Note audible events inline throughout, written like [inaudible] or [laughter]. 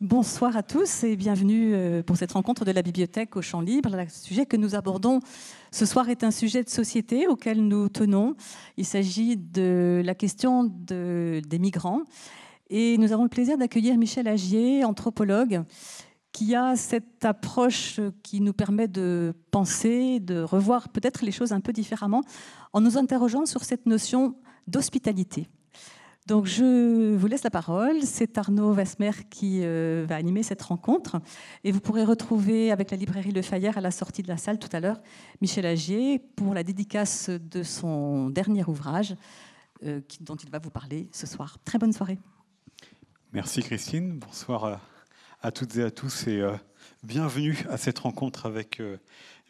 Bonsoir à tous et bienvenue euh, pour cette rencontre de la bibliothèque au champ libre. Le sujet que nous abordons ce soir est un sujet de société auquel nous tenons. Il s'agit de la question des migrants. Et nous avons le plaisir d'accueillir Michel Agier, anthropologue, qui a cette approche qui nous permet de penser, de revoir peut-être les choses un peu différemment, en nous interrogeant sur cette notion d'hospitalité. Donc je vous laisse la parole. C'est Arnaud Vasmer qui euh, va animer cette rencontre. Et vous pourrez retrouver avec la librairie Le Fayère à la sortie de la salle tout à l'heure Michel Agier pour la dédicace de son dernier ouvrage euh, dont il va vous parler ce soir. Très bonne soirée. Merci Christine. Bonsoir à, toutes et à tous et euh, bienvenue à cette rencontre avec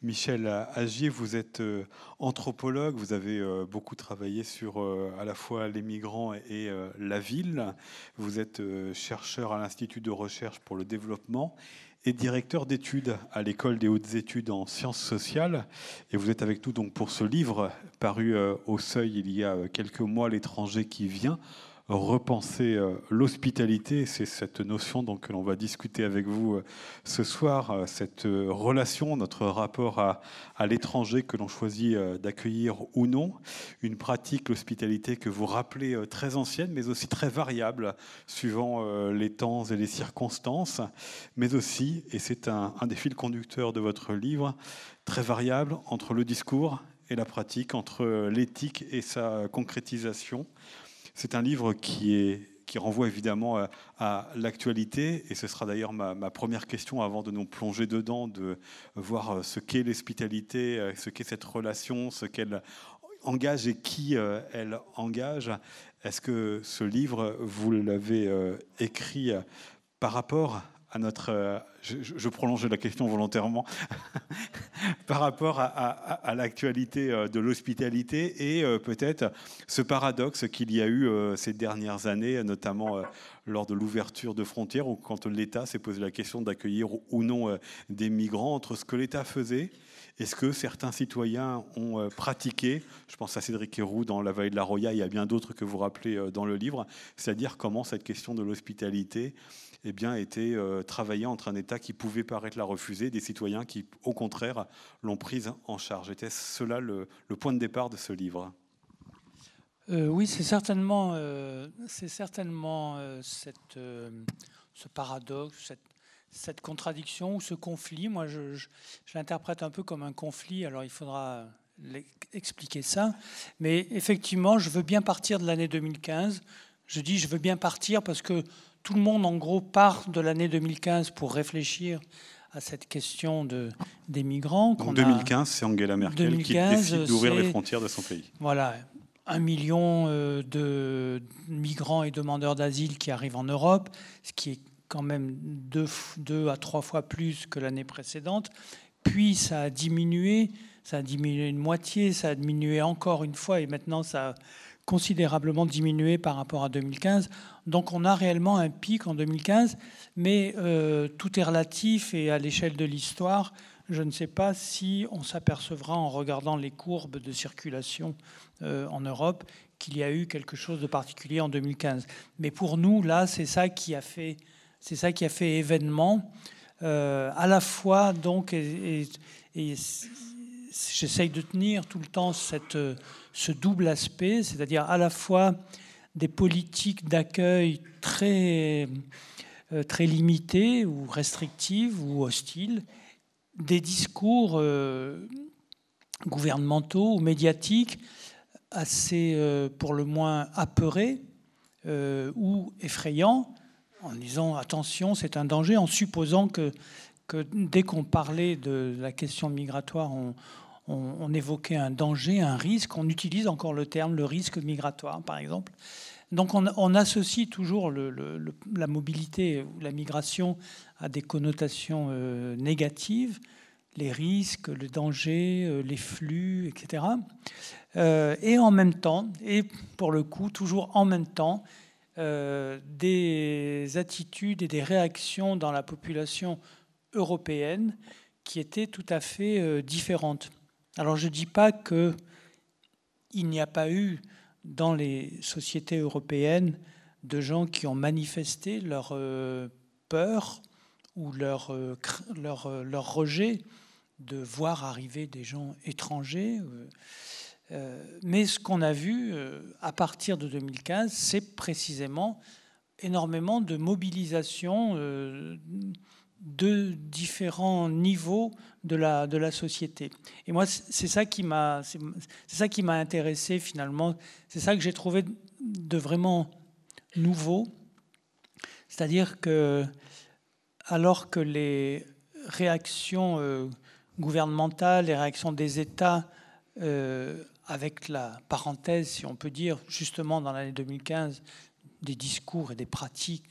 Michel Agier, vous êtes euh, anthropologue, vous avez euh, beaucoup travaillé sur euh, à la fois les migrants et la ville. Vous êtes chercheur à l'Institut de recherche pour le développement et directeur d'études à l'école des hautes études en sciences sociales. Et vous êtes avec nous donc pour ce livre paru au Seuil il y a quelques mois, L'étranger qui vient, repenser euh, l'hospitalité. C'est cette notion que l'on va discuter avec vous euh, ce soir, euh, cette relation, notre rapport à, l'étranger que l'on choisit d'accueillir ou non. Une pratique, l'hospitalité, que vous rappelez très ancienne, mais aussi très variable suivant les temps et les circonstances, mais aussi, et c'est un des fils conducteurs de votre livre, très variable entre le discours et la pratique, entre l'éthique et sa concrétisation. C'est un livre qui, renvoie évidemment à, l'actualité, et ce sera d'ailleurs ma, première question avant de nous plonger dedans, de voir ce qu'est l'hospitalité, ce qu'est cette relation, ce qu'elle engage et qui euh, elle engage. Est-ce que ce livre, vous l'avez euh, écrit par rapport à notre. Euh, je, prolonge la question volontairement [laughs] par rapport à, l'actualité euh, de l'hospitalité et euh, peut-être ce paradoxe qu'il y a eu ces dernières années, notamment lors de l'ouverture de frontières, ou quand l'État s'est posé la question d'accueillir ou non des migrants, entre ce que l'État faisait et ce que certains citoyens ont pratiqué. Je pense à Cédric Héroux dans La vallée de la Roya, il y a bien d'autres que vous rappelez dans le livre, c'est-à-dire comment cette question de l'hospitalité eh bien, été euh, travaillé entre un État qui pouvait paraître la refuser, des citoyens qui, au contraire, l'ont prise en charge. Était cela le, point de départ de ce livre? Euh, Oui, c'est certainement, euh, c'est certainement cette, ce paradoxe, cette, contradiction ou ce conflit. Moi, je l'interprète un peu comme un conflit. Alors, il faudra expliquer ça. Mais effectivement, je veux bien partir de l'année 2015. Je dis je veux bien partir parce que tout le monde, en gros, part de l'année 2015 pour réfléchir à cette question de, des migrants. En 2015, c'est Angela Merkel qui décide d'ouvrir les frontières de son pays. Voilà, un million euh, de migrants et demandeurs d'asile qui arrivent en Europe, ce qui est quand même deux, deux à trois fois plus que l'année précédente. Puis ça a diminué, ça a diminué une moitié, ça a diminué encore une fois, et maintenant ça a considérablement diminué par rapport à 2015. Donc on a réellement un pic en 2015, mais euh, tout est relatif et à l'échelle de l'histoire, je ne sais pas si on s'apercevra en regardant les courbes de circulation euh, en Europe qu'il y a eu quelque chose de particulier en 2015. Mais pour nous, là, c'est ça qui a fait, c'est ça qui a fait événement. Euh, à la fois, donc, et, j'essaye de tenir tout le temps cette ce double aspect, c'est-à-dire à la fois des politiques d'accueil très, euh, très limitées ou restrictives ou hostiles, des discours euh, gouvernementaux ou médiatiques assez, euh, pour le moins, apeurés ou effrayants, en disant attention, c'est un danger, en supposant que, que dès qu'on parlait de la question migratoire, on, on, évoquait un danger, un risque. On utilise encore le terme le risque migratoire, par exemple. Donc on, associe toujours la mobilité ou la migration à des connotations euh, négatives, les risques, le danger, euh, les flux, etc. Euh, et en même temps, et pour le coup, toujours en même temps, des attitudes et des réactions dans la population européenne qui étaient tout à fait différentes. Alors je ne dis pas qu'il n'y a pas eu dans les sociétés européennes de gens qui ont manifesté leur, euh, peur ou leur, leur, leur rejet de voir arriver des gens étrangers. Mais ce qu'on a vu à partir de 2015, c'est précisément énormément de mobilisation de différents niveaux de la, de la société. Et moi, c'est ça qui m'a, c'est ça qui m'a intéressé finalement. C'est ça que j'ai trouvé de vraiment nouveau. C'est-à-dire que, alors que les réactions euh, gouvernementales, les réactions des États, euh, avec la parenthèse, si on peut dire, justement dans l'année 2015, des discours et des pratiques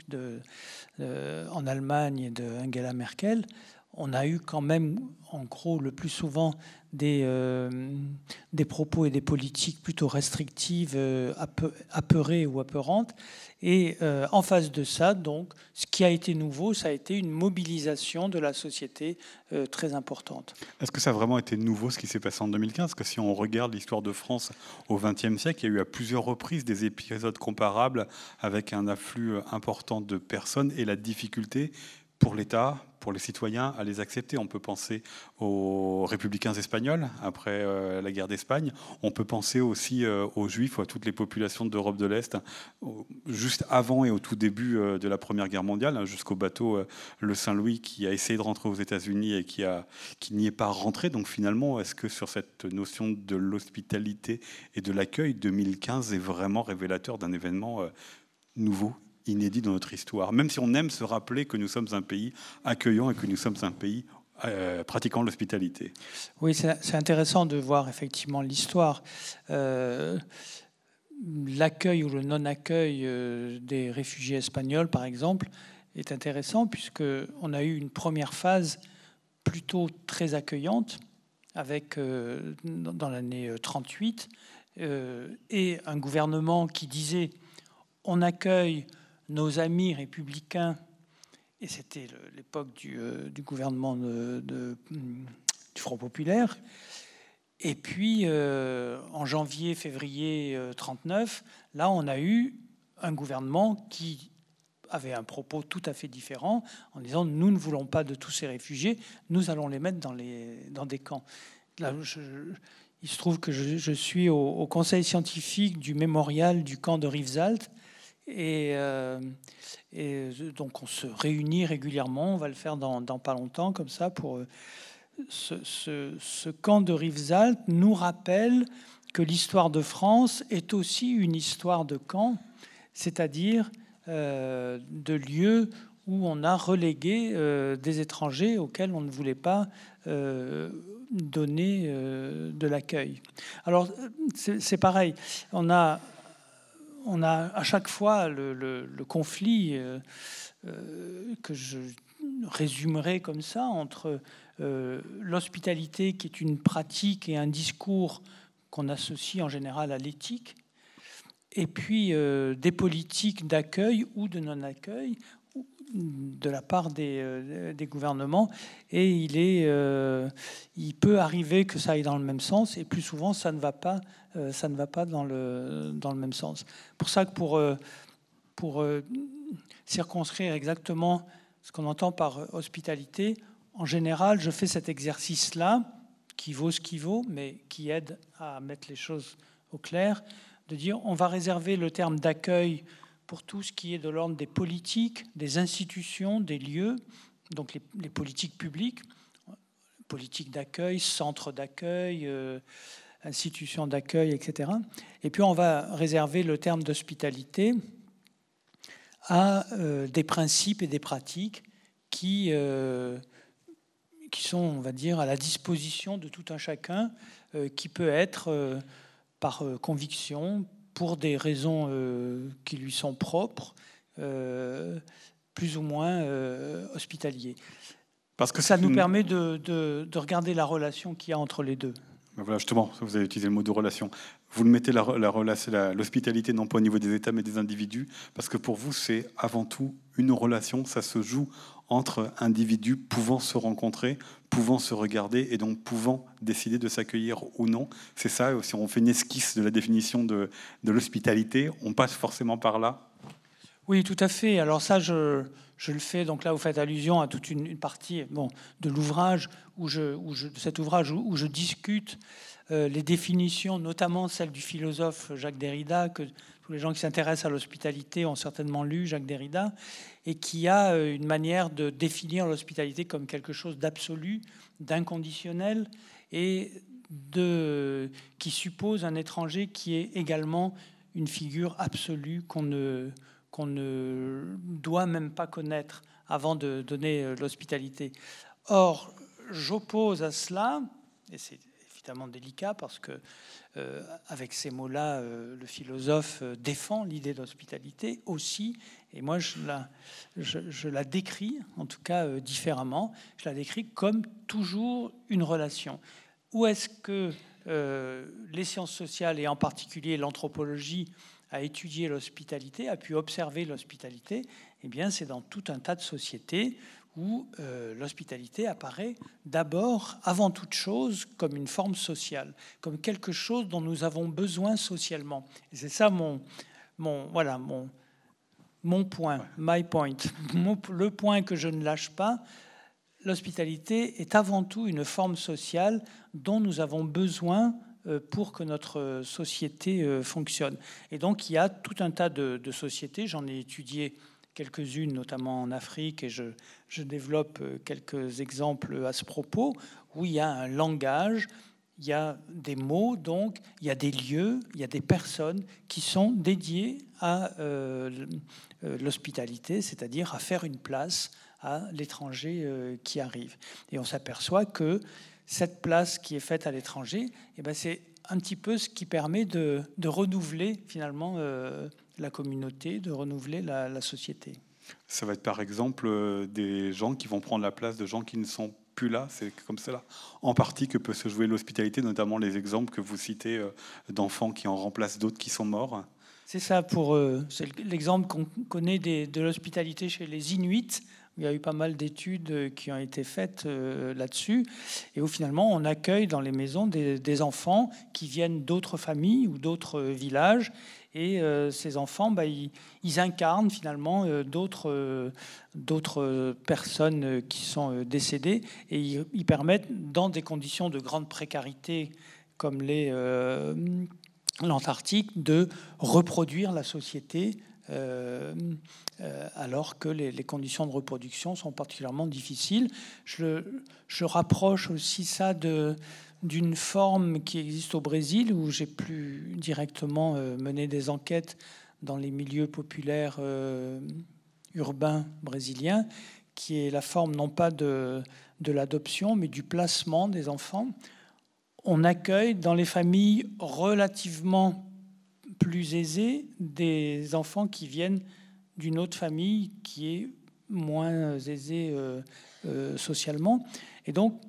en Allemagne de Angela Merkel, on a eu quand même, en gros, le plus souvent des, euh, des propos et des politiques plutôt restrictives, euh, apeurées ou apeurantes. Et euh, en face de ça, donc, ce qui a été nouveau, ça a été une mobilisation de la société très importante. Est-ce que ça a vraiment été nouveau ce qui s'est passé en 2015 Parce que si on regarde l'histoire de France au XXe siècle, il y a eu à plusieurs reprises des épisodes comparables avec un afflux important de personnes et la difficulté pour l'État, pour les citoyens à les accepter. On peut penser aux républicains espagnols après euh, la guerre d'Espagne. On peut penser aussi euh, aux juifs, à toutes les populations d'Europe de l'Est, juste avant et au tout début euh, de la Première Guerre mondiale, hein, jusqu'au bateau le Saint-Louis qui a essayé de rentrer aux États-Unis et qui n'y est pas rentré. Donc finalement, est-ce que sur cette notion de l'hospitalité et de l'accueil, 2015 est vraiment révélateur d'un événement nouveau? Inédit dans notre histoire, même si on aime se rappeler que nous sommes un pays accueillant et que nous sommes un pays euh, pratiquant l'hospitalité. Oui, c'est intéressant de voir effectivement l'histoire. Euh, l'accueil ou le non-accueil euh, des réfugiés espagnols, par exemple, est intéressant puisque on a eu une première phase plutôt très accueillante avec dans l'année 38 et un gouvernement qui disait on accueille nos amis républicains, et c'était l'époque du, euh, gouvernement de, du Front populaire, et puis euh, en janvier, février 39, euh, là on a eu un gouvernement qui avait un propos tout à fait différent en disant nous ne voulons pas de tous ces réfugiés, nous allons les mettre dans, les, dans des camps. Il se trouve que je, suis au, au, conseil scientifique du mémorial du camp de Rivesaltes et, euh, et, donc on se réunit régulièrement, on va le faire dans, pas longtemps comme ça pour euh, ce, camp de Rivesaltes nous rappelle que l'histoire de France est aussi une histoire de camp, c'est-à-dire euh, de lieux où on a relégué des étrangers auxquels on ne voulait pas donner de l'accueil. Alors c'est pareil, on a on a à chaque fois le, conflit euh, euh, que je résumerai comme ça entre euh, l'hospitalité qui est une pratique et un discours qu'on associe en général à l'éthique, et puis des politiques d'accueil ou de non-accueil de la part des, gouvernements et il est il peut arriver que ça aille dans le même sens et plus souvent ça ne va pas euh, ça ne va pas dans le, dans le même sens. Pour ça que pour, euh, pour euh, circonscrire exactement ce qu'on entend par hospitalité, en général, je fais cet exercice-là, qui vaut ce qui vaut, mais qui aide à mettre les choses au clair, de dire on va réserver le terme d'accueil pour tout ce qui est de l'ordre des politiques, des institutions, des lieux, donc les, politiques publiques, politiques d'accueil, centres d'accueil, institutions d'accueil, etc. Et puis on va réserver le terme d'hospitalité à euh, des principes et des pratiques qui, euh, qui sont, on va dire, à la disposition de tout un chacun, euh, qui peut être par conviction, pour des raisons qui lui sont propres, plus ou moins hospitalier. Parce que ça nous permet de, de, de regarder la relation qu'il y a entre les deux. Ben voilà, justement, vous avez utilisé le mot de relation. Vous le mettez l'hospitalité non pas au niveau des États mais des individus, parce que pour vous, c'est avant tout une relation. Ça se joue entre individus pouvant se rencontrer, pouvant se regarder et donc pouvant décider de s'accueillir ou non. C'est ça, si on fait une esquisse de la définition de, de l'hospitalité, on passe forcément par là Oui, tout à fait. Alors ça, je, je le fais. Donc là, vous faites allusion à toute une, partie bon, de l'ouvrage, où je, où je, cet ouvrage où, je discute euh, les définitions, notamment celle du philosophe Jacques Derrida, que tous les gens qui s'intéressent à l'hospitalité ont certainement lu Jacques Derrida, et qui a euh, une manière de définir l'hospitalité comme quelque chose d'absolu, d'inconditionnel, et de, qui suppose un étranger qui est également une figure absolue qu'on ne, qu'on ne doit même pas connaître avant de donner euh, l'hospitalité. Or, j'oppose à cela, et c'est évidemment délicat parce que euh, avec ces mots-là, euh, le philosophe défend l'idée d'hospitalité aussi, et moi je la, je, la décris en tout cas différemment. Je la décris comme toujours une relation. Où est-ce que les sciences sociales et en particulier l'anthropologie a étudié l'hospitalité, a pu observer l'hospitalité, eh bien, c'est dans tout un tas de sociétés où euh, l'hospitalité apparaît d'abord, avant toute chose, comme une forme sociale, comme quelque chose dont nous avons besoin socialement. C'est ça mon, mon, voilà, mon, mon point, my point, [laughs] le point que je ne lâche pas. L'hospitalité est avant tout une forme sociale dont nous avons besoin euh, pour que notre société euh, fonctionne. Et donc il y a tout un tas de, sociétés, j'en ai étudié quelques-unes, notamment en Afrique, et je, développe euh, quelques exemples à ce propos, où il y a un langage, il y a des mots, donc il y a des lieux, il y a des personnes qui sont dédiées à l'hospitalité, c'est-à-dire à faire une place à l'étranger qui arrive. Et on s'aperçoit que cette place qui est faite à l'étranger, eh ben c'est un petit peu ce qui permet de, renouveler finalement euh, la communauté, de renouveler la, société. Ça va être par exemple euh, des gens qui vont prendre la place de gens qui ne sont plus là. C'est comme cela, en partie, que peut se jouer l'hospitalité, notamment les exemples que vous citez euh, d'enfants qui en remplacent d'autres qui sont morts. C'est ça, pour c'est l'exemple qu'on connaît de l'hospitalité chez les Inuits, il y a eu pas mal d'études euh, qui ont été faites euh, là-dessus, et où finalement on accueille dans les maisons des, enfants qui viennent d'autres familles ou d'autres euh, villages, et ces enfants, bah, ils, incarnent finalement d'autres d'autres personnes qui sont décédées, et ils, permettent, dans des conditions de grande précarité comme l'Antarctique, de reproduire la société euh, euh, alors que les, conditions de reproduction sont particulièrement difficiles. Je, rapproche aussi ça d'une forme qui existe au Brésil, où j'ai plus directement euh, mené des enquêtes dans les milieux populaires urbains brésiliens, qui est la forme non pas de, de l'adoption, mais du placement des enfants. On accueille dans les familles relativement plus aisé des enfants qui viennent d'une autre famille qui est moins aisée euh, euh, socialement. Et donc,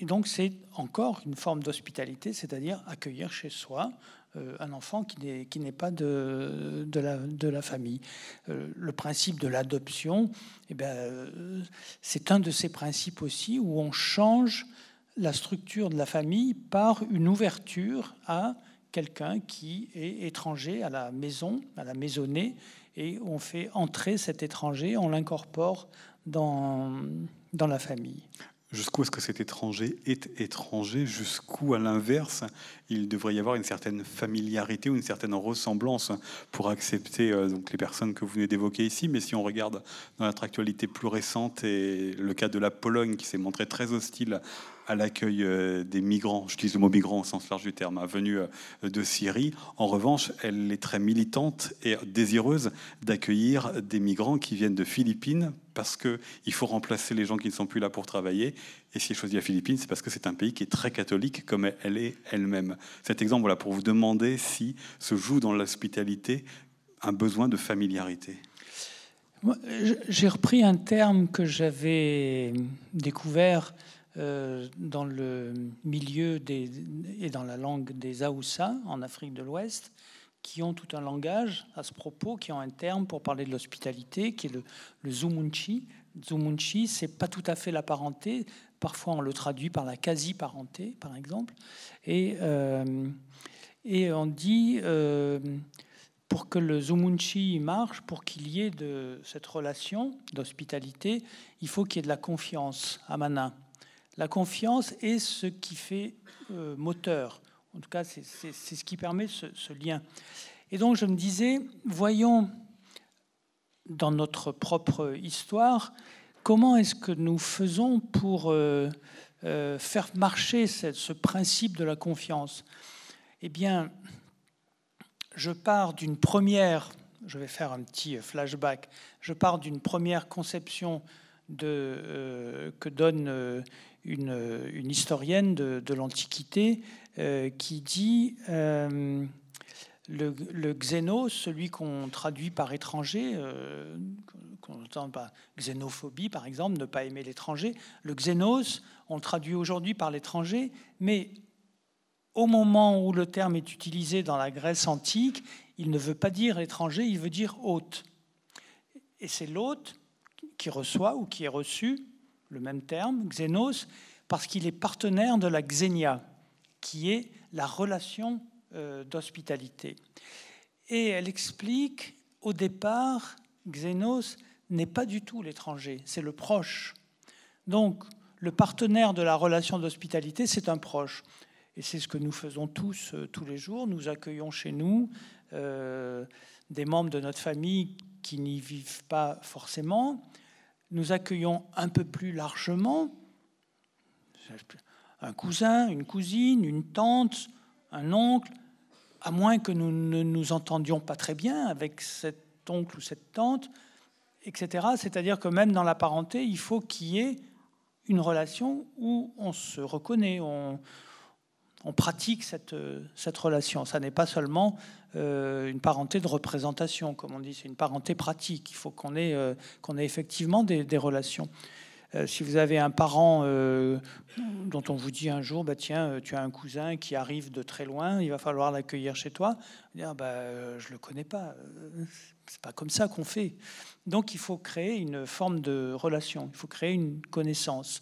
et donc c'est encore une forme d'hospitalité, c'est-à-dire accueillir chez soi euh, un enfant qui n'est pas de, la, famille. le principe de l'adoption, eh ben, c'est un de ces principes aussi où on change la structure de la famille par une ouverture à quelqu'un qui est étranger à la maison, à la maisonnée, et on fait entrer cet étranger, on l'incorpore dans la famille. Jusqu'où est-ce que cet étranger est étranger Jusqu'où, à l'inverse, il devrait y avoir une certaine familiarité ou une certaine ressemblance pour accepter euh, donc, les personnes que vous venez d'évoquer ici. Mais si on regarde dans notre actualité plus récente et le cas de la Pologne qui s'est montrée très hostile à l'accueil euh, des migrants, j'utilise le mot migrant au sens large du terme, hein, venus euh, de Syrie. En revanche, elle est très militante et désireuse d'accueillir des migrants qui viennent de Philippines parce qu'il faut remplacer les gens qui ne sont plus là pour travailler. Et si elle choisit la Philippines, c'est parce que c'est un pays qui est très catholique comme elle est elle-même. Cet exemple, voilà, pour vous demander si se joue dans l'hospitalité un besoin de familiarité. J'ai repris un terme que j'avais découvert dans le milieu et dans la langue des Aoussa en Afrique de l'Ouest, qui ont tout un langage à ce propos, qui ont un terme pour parler de l'hospitalité, qui est le, le Zumunchi. Zumunchi, c'est pas tout à fait la parenté. Parfois, on le traduit par la quasi-parenté, par exemple. Et, euh, on dit euh, pour que le Zumunchi marche, pour qu'il y ait de cette relation d'hospitalité, il faut qu'il y ait de la confiance à Manin. La confiance est ce qui fait euh, moteur. En tout cas, c'est ce qui permet ce, lien. Et donc, je me disais, voyons dans notre propre histoire, comment est-ce que nous faisons pour euh, euh, faire marcher ce principe de la confiance? Eh bien, je pars d'une première, je vais faire un petit flashback, je pars d'une première conception de, que donne euh, une, historienne de, l'Antiquité euh, qui dit le, le, xénos, celui qu'on traduit par étranger, qu'on entend pas xénophobie par exemple, ne pas aimer l'étranger, le xénos, on le traduit aujourd'hui par l'étranger, mais au moment où le terme est utilisé dans la Grèce antique, il ne veut pas dire étranger, il veut dire hôte. Et c'est l'hôte qui reçoit ou qui est reçu, le même terme, xénos, parce qu'il est partenaire de la xénia, qui est la relation euh, d'hospitalité. Et elle explique, au départ, xénos n'est pas du tout l'étranger, c'est le proche. Donc, le partenaire de la relation d'hospitalité, c'est un proche. Et c'est ce que nous faisons tous, euh, tous les jours. Nous accueillons chez nous euh, des membres de notre famille qui n'y vivent pas forcément. Nous accueillons un peu plus largement un cousin, une cousine, une tante, un oncle, à moins que nous ne nous entendions pas très bien avec cet oncle ou cette tante, etc. C'est-à-dire que même dans la parenté, il faut qu'il y ait une relation où on se reconnaît, on, on pratique cette, cette relation. Ça n'est pas seulement euh, une parenté de représentation, comme on dit, c'est une parenté pratique. Il faut qu'on ait, euh, ait effectivement des, relations. Euh, si vous avez un parent dont on vous dit un jour, bah, tiens, tu as un cousin qui arrive de très loin, il va falloir l'accueillir chez toi, bah, je le connais pas. C'est pas comme ça qu'on fait. Donc il faut créer une forme de relation, il faut créer une connaissance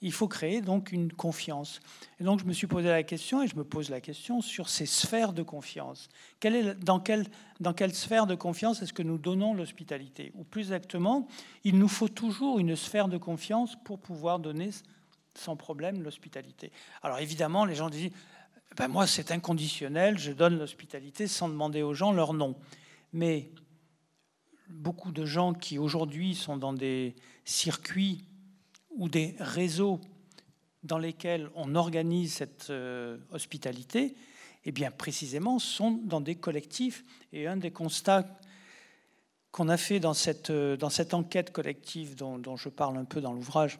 il faut créer donc une confiance. Et donc je me suis posé la question, et je me pose la question sur ces sphères de confiance. est, dans, quelle, dans quelle sphère de confiance est-ce que nous donnons l'hospitalité? Ou plus exactement, il nous faut toujours une sphère de confiance pour pouvoir donner sans problème l'hospitalité. Alors évidemment, les gens disent, ben moi c'est inconditionnel, je donne l'hospitalité sans demander aux gens leur nom. Mais beaucoup de gens qui aujourd'hui sont dans des circuits ou des réseaux dans lesquels on organise cette euh, hospitalité, eh bien précisément sont dans des collectifs. Et un des constats qu'on a fait dans cette, euh, dans cette enquête collective dont, je parle un peu dans l'ouvrage,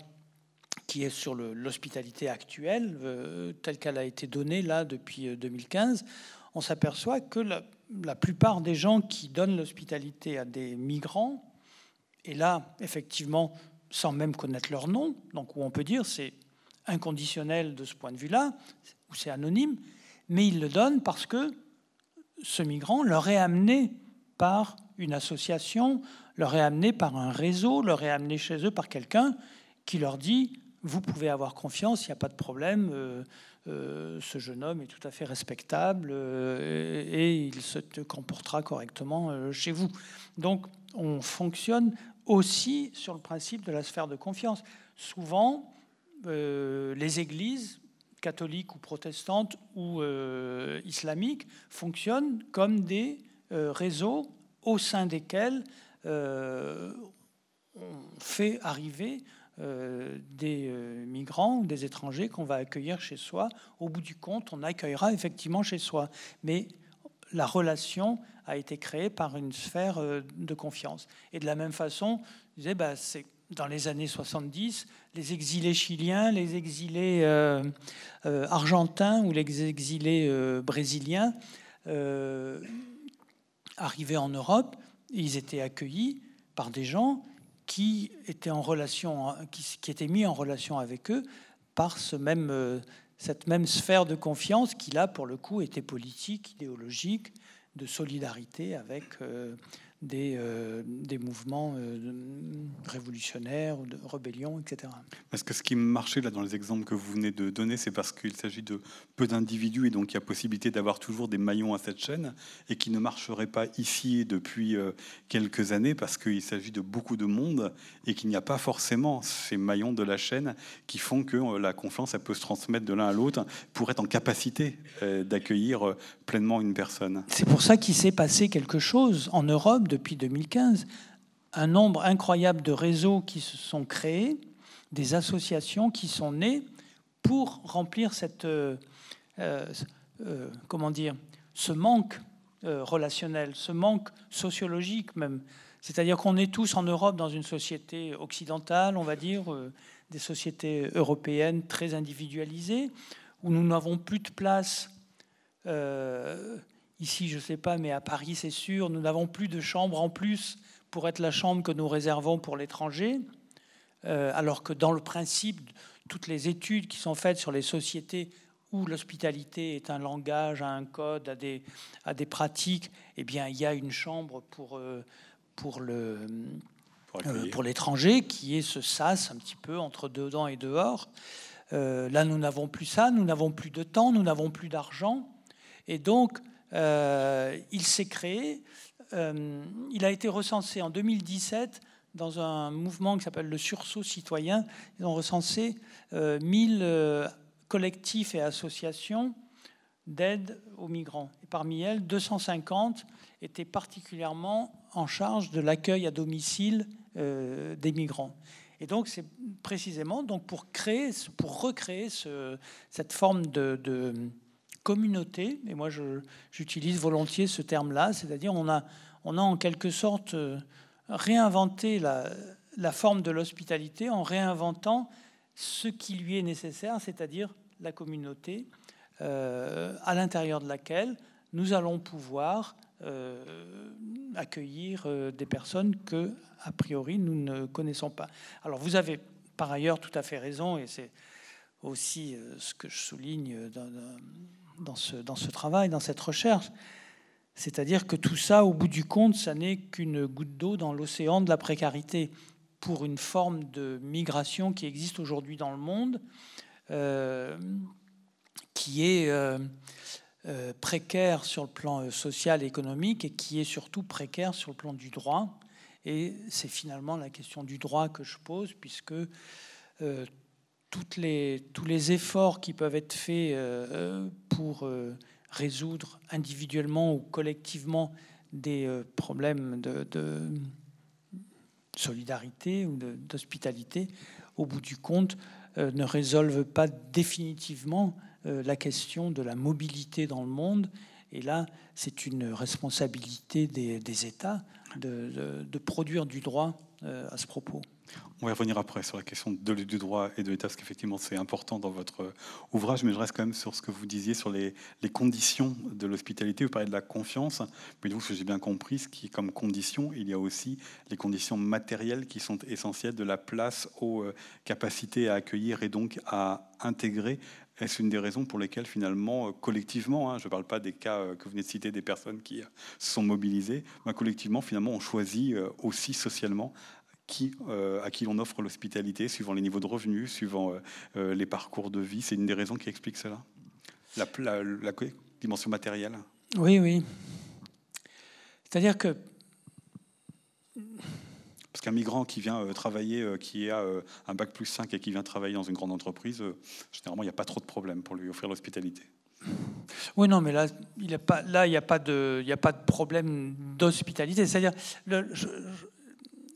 qui est sur l'hospitalité actuelle, euh, telle qu'elle a été donnée là depuis 2015, on s'aperçoit que la, la, plupart des gens qui donnent l'hospitalité à des migrants, et là, effectivement, sans même connaître leur nom, donc où on peut dire c'est inconditionnel de ce point de vue-là, ou c'est anonyme, mais ils le donnent parce que ce migrant leur est amené par une association, leur est amené par un réseau, leur est amené chez eux par quelqu'un qui leur dit vous pouvez avoir confiance, il n'y a pas de problème, euh, euh, ce jeune homme est tout à fait respectable euh, et il se comportera correctement chez vous. Donc on fonctionne aussi sur le principe de la sphère de confiance. Souvent, euh, les églises catholiques ou protestantes ou euh, islamiques fonctionnent comme des euh, réseaux au sein desquels on fait arriver des migrants ou des étrangers qu'on va accueillir chez soi. Au bout du compte, on accueillera effectivement chez soi. Mais la relation a été créée par une sphère euh, de confiance. Et de la même façon, je disais, bah, c'est dans les années 70, les exilés chiliens, les exilés euh, euh, argentins ou les exilés brésiliens arrivaient en Europe, ils étaient accueillis par des gens qui étaient mis en relation avec eux par ce même cette même sphère de confiance qui, là, pour le coup, était politique, idéologique, de solidarité avec euh, des, euh, des, mouvements euh, révolutionnaire ou de rébellion, etc. Parce que ce qui marchait là dans les exemples que vous venez de donner, c'est parce qu'il s'agit de peu d'individus et donc il y a possibilité d'avoir toujours des maillons à cette chaîne et qui ne marcherait pas ici depuis euh, quelques années parce qu'il s'agit de beaucoup de monde et qu'il n'y a pas forcément ces maillons de la chaîne qui font que euh, la confiance elle peut se transmettre de l'un à l'autre pour être en capacité euh, d'accueillir pleinement une personne. C'est pour ça qu'il s'est passé quelque chose en Europe depuis 2015 un nombre incroyable de réseaux qui se sont créés, des associations qui sont nées pour remplir cette, euh, euh, euh, comment dire, ce manque relationnel, ce manque sociologique même. C'est-à-dire qu'on est tous en Europe dans une société occidentale, on va dire, des sociétés européennes très individualisées, où nous n'avons plus de place. Ici, je ne sais pas, mais à Paris, c'est sûr, nous n'avons plus de chambres en plus pour être la chambre que nous réservons pour l'étranger, euh, alors que dans le principe, toutes les études qui sont faites sur les sociétés où l'hospitalité est un langage, un code, à des, à des pratiques, eh bien, il y a une chambre pour, euh, pour le euh, pour l'étranger qui est ce sas un petit peu entre dedans et dehors. là, nous n'avons plus ça, nous n'avons plus de temps, nous n'avons plus d'argent, et donc il s'est créé euh, il a été recensé en 2017 dans un mouvement qui s'appelle le sursaut citoyen. Ils ont recensé 1000 euh, euh, collectifs et associations d'aide aux migrants. Et parmi elles, 250 étaient particulièrement en charge de l'accueil à domicile des migrants. Et donc, c'est précisément donc pour créer, pour recréer cette forme de communauté, et moi j'utilise volontiers ce terme-là, c'est-à-dire on a, on a en quelque sorte euh, réinventé la, la forme de l'hospitalité en réinventant ce qui lui est nécessaire, c'est-à-dire la communauté euh, à l'intérieur de laquelle nous allons pouvoir euh, accueillir des personnes que, a priori, nous ne connaissons pas. Alors vous avez par ailleurs tout à fait raison, et c'est aussi ce que je souligne dans, ce, dans ce travail, dans cette recherche. C'est-à-dire que tout ça, au bout du compte, ça n'est qu'une goutte d'eau dans l'océan de la précarité pour une forme de migration qui existe aujourd'hui dans le monde, euh, qui est euh, euh, précaire sur le plan social et économique et qui est surtout précaire sur le plan du droit. Et c'est finalement la question du droit que je pose, puisque toutes les, tous les efforts qui peuvent être faits euh, pour euh, résoudre individuellement ou collectivement des euh, problèmes de, solidarité ou d'hospitalité, au bout du compte, ne résolvent pas définitivement la question de la mobilité dans le monde. Et là, c'est une responsabilité des, États de, de, produire du droit à ce propos. On va revenir après sur la question du droit et de l'État, parce qu'effectivement c'est important dans votre ouvrage, mais je reste quand même sur ce que vous disiez sur les, conditions de l'hospitalité. Vous parlez de la confiance, mais vous, ce que j'ai bien compris, ce qui est comme condition, il y a aussi les conditions matérielles qui sont essentielles de la place aux euh, capacités à accueillir et donc à intégrer est-ce une des raisons pour lesquelles finalement, euh, collectivement, hein, je ne parle pas des cas euh, que vous venez de citer, des personnes qui se sont mobilisées, mais collectivement, finalement, on choisit aussi socialement qui, euh, à qui l'on offre l'hospitalité, suivant les niveaux de revenus, suivant euh, euh, les parcours de vie. C'est une des raisons qui explique cela la, la, dimension matérielle Oui, oui. C'est-à-dire que... Parce qu'un migrant qui vient travailler, qui a un bac plus 5 et qui vient travailler dans une grande entreprise, généralement, il n'y a pas trop de problème pour lui offrir l'hospitalité. Oui, non, mais là, il n'y a pas, là, il a pas de, il a pas de problème d'hospitalité. C'est-à-dire,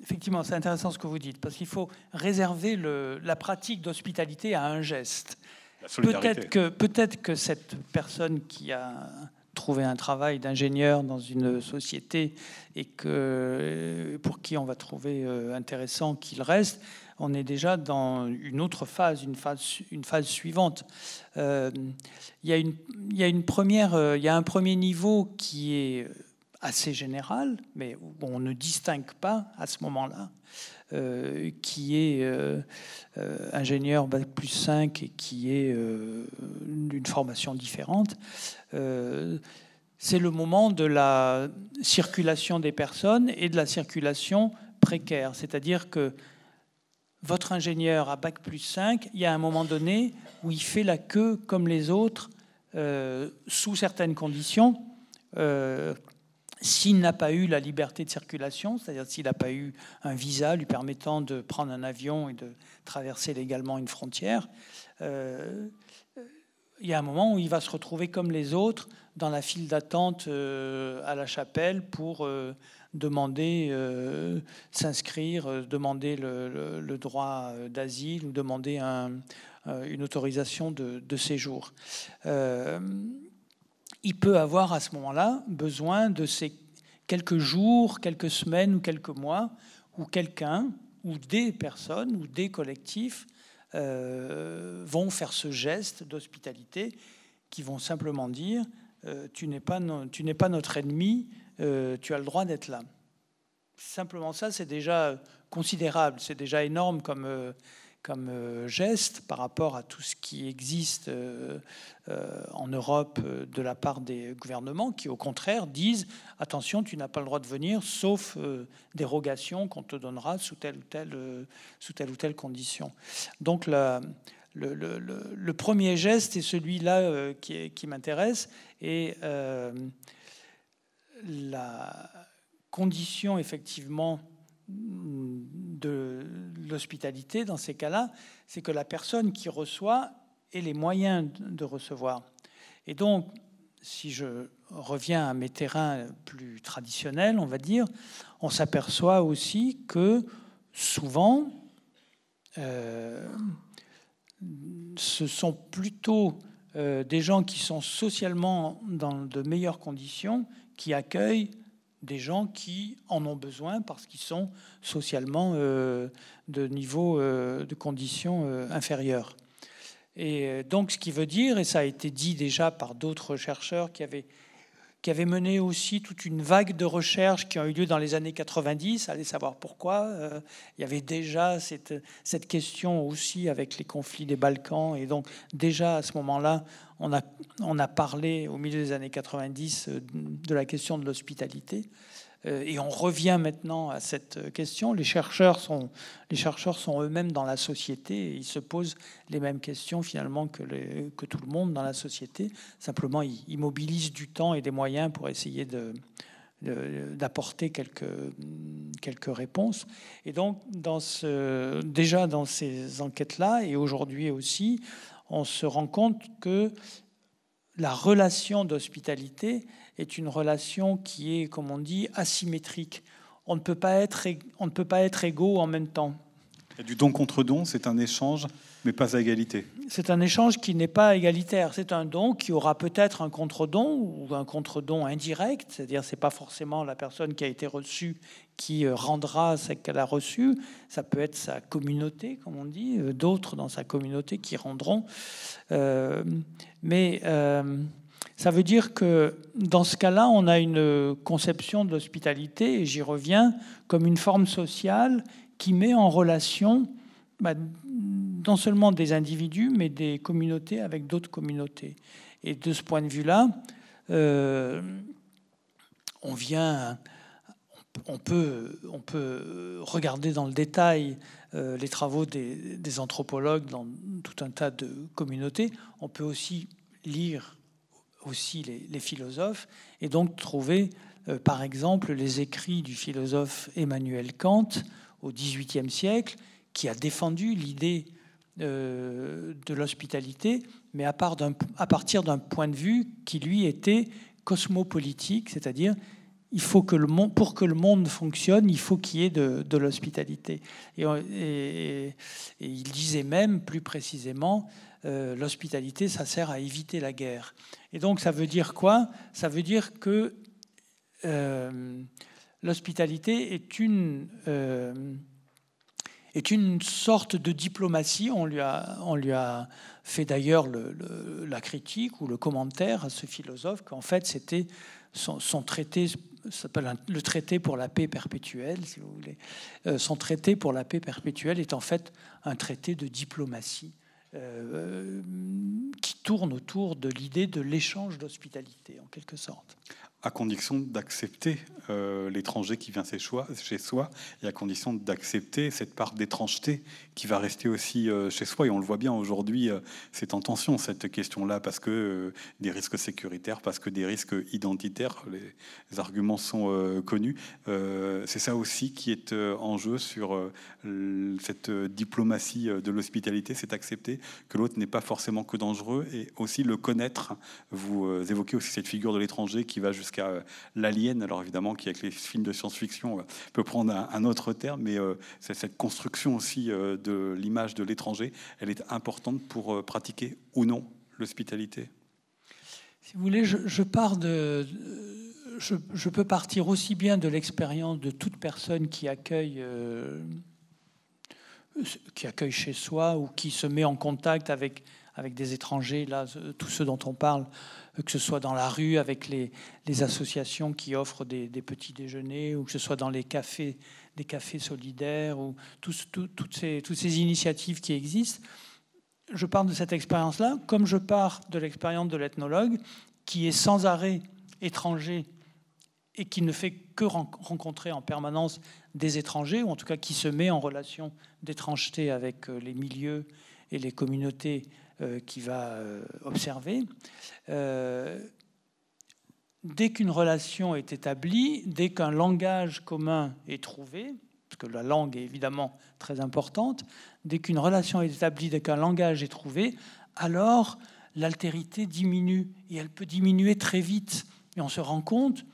effectivement, c'est intéressant ce que vous dites, parce qu'il faut réserver le, la pratique d'hospitalité à un geste. Peut-être que, peut que cette personne qui a trouvé un travail d'ingénieur dans une société et que, pour qui on va trouver euh, intéressant qu'il reste, on est déjà dans une autre phase, une phase, une phase suivante. Euh, il y, a une, y a une première, euh, il y a un premier niveau qui est assez général, mais où on ne distingue pas à ce moment-là, euh, qui est euh, euh, ingénieur Bac plus 5 et qui est d'une formation différente. c'est le moment de la circulation des personnes et de la circulation précaire. C'est-à-dire que votre ingénieur à Bac plus 5, il y a un moment donné où il fait la queue comme les autres, sous certaines conditions. Euh, s'il n'a pas eu la liberté de circulation, c'est-à-dire s'il n'a pas eu un visa lui permettant de prendre un avion et de traverser légalement une frontière, euh, il y a un moment où il va se retrouver comme les autres dans la file d'attente à la chapelle pour demander, euh, s'inscrire, euh, demander le, droit d'asile ou demander un, euh, une autorisation de, séjour. Il peut avoir à ce moment-là besoin de ces quelques jours, quelques semaines ou quelques mois où quelqu'un ou des personnes ou des collectifs vont faire ce geste d'hospitalité qui vont simplement dire tu n'es pas, n'es pas notre ennemi, euh, tu as le droit d'être là. Simplement ça, c'est déjà considérable, c'est déjà énorme comme, euh, comme euh, geste par rapport à tout ce qui existe en Europe de la part des gouvernements qui, au contraire, disent attention, tu n'as pas le droit de venir, sauf dérogation qu'on te donnera sous telle ou telle, sous telle, ou telle condition. Donc le, premier geste est celui-là qui m'intéresse et la condition effectivement de l'hospitalité dans ces cas-là, c'est que la personne qui reçoit ait les moyens de recevoir. Et donc, si je reviens à mes terrains plus traditionnels, on va dire, on s'aperçoit aussi que souvent, euh, ce sont plutôt euh, des gens qui sont socialement dans de meilleures conditions qui accueillent des gens qui en ont besoin parce qu'ils sont socialement euh, de niveau euh, de conditions euh, inférieures. Et donc, ce qui veut dire, et ça a été dit déjà par d'autres chercheurs qui avaient qui avait mené aussi toute une vague de recherches qui ont eu lieu dans les années 90. Allez savoir pourquoi. Euh, il y avait déjà cette, question aussi avec les conflits des Balkans. Et donc déjà à ce moment-là, on a, on a parlé au milieu des années 90 euh, de la question de l'hospitalité. Euh, et on revient maintenant à cette question. Les chercheurs sont, les chercheurs sont eux-mêmes dans la société et ils se posent les mêmes questions finalement que, que tout le monde dans la société. Simplement, ils, mobilisent du temps et des moyens pour essayer de, d'apporter quelques, quelques réponses. Et donc, déjà dans ces enquêtes-là, et aujourd'hui aussi, on se rend compte que la relation d'hospitalité est une relation qui est, comme on dit, asymétrique. On ne peut pas être, on ne peut pas être égaux en même temps. Du don contre don, c'est un échange, mais pas à égalité. C'est un échange qui n'est pas égalitaire. C'est un don qui aura peut-être un contre-don ou un contre-don indirect, c'est-à-dire c'est pas forcément la personne qui a été reçue qui euh, rendra ce qu'elle a reçu. Ça peut être sa communauté, comme on dit, euh, d'autres dans sa communauté qui rendront. Euh, mais ça veut dire que dans ce cas-là, on a une conception de l'hospitalité, et j'y reviens, comme une forme sociale qui met en relation bah, non seulement des individus, mais des communautés avec d'autres communautés. Et de ce point de vue-là, euh, on vient, on peut, on peut regarder dans le détail euh, les travaux des, anthropologues dans tout un tas de communautés. On peut aussi lire aussi les, philosophes, et donc trouver, euh, par exemple, les écrits du philosophe Emmanuel Kant au XVIIIe siècle, qui a défendu l'idée euh, de l'hospitalité, mais à, part à partir d'un point de vue qui, lui, était cosmopolitique, c'est-à-dire il faut que le monde, pour que le monde fonctionne, il faut qu'il y ait de, l'hospitalité. Et, et, il disait même, plus précisément, euh, l'hospitalité, ça sert à éviter la guerre. Et donc ça veut dire quoi? Ça veut dire que euh, l'hospitalité est une, euh, est une sorte de diplomatie. On lui a, on lui a fait d'ailleurs la critique ou le commentaire à ce philosophe qu'en fait c'était son, son traité s'appelle le traité pour la paix perpétuelle, si vous voulez. son traité pour la paix perpétuelle est en fait un traité de diplomatie euh, qui tourne autour de l'idée de l'échange d'hospitalité, en quelque sorte. À condition d'accepter euh, l'étranger qui vient chez soi, et à condition d'accepter cette part d'étrangeté qui va rester aussi euh, chez soi. Et on le voit bien aujourd'hui, euh, c'est en tension cette question-là, parce que des risques sécuritaires, parce que des risques identitaires, les, arguments sont connus. c'est ça aussi qui est en jeu sur cette diplomatie de l'hospitalité, c'est accepter que l'autre n'est pas forcément que dangereux, et aussi le connaître. Vous évoquez aussi cette figure de l'étranger qui va jusqu'à l'alien. Alors évidemment, qui avec les films de science-fiction euh, peut prendre un, autre terme, mais euh, c'est cette construction aussi euh, de l'image de l'étranger, elle est importante pour pratiquer ou non l'hospitalité. Si vous voulez, je, pars de, je, peux partir aussi bien de l'expérience de toute personne qui accueille, qui accueille chez soi ou qui se met en contact avec, avec des étrangers, là, tous ceux dont on parle que ce soit dans la rue avec les, associations qui offrent des, petits déjeuners, ou que ce soit dans les cafés, des cafés solidaires, ou toutes, ces, initiatives qui existent. Je pars de cette expérience-là, comme je pars de l'expérience de l'ethnologue, qui est sans arrêt étranger et qui ne fait que rencontrer en permanence des étrangers, ou en tout cas qui se met en relation d'étrangeté avec euh, les milieux et les communautés qui va euh, observer. Euh, dès qu'une relation est établie, dès qu'un langage commun est trouvé, parce que la langue est évidemment très importante, dès qu'une relation est établie, dès qu'un langage est trouvé, alors l'altérité diminue et elle peut diminuer très vite. Et on se rend compte,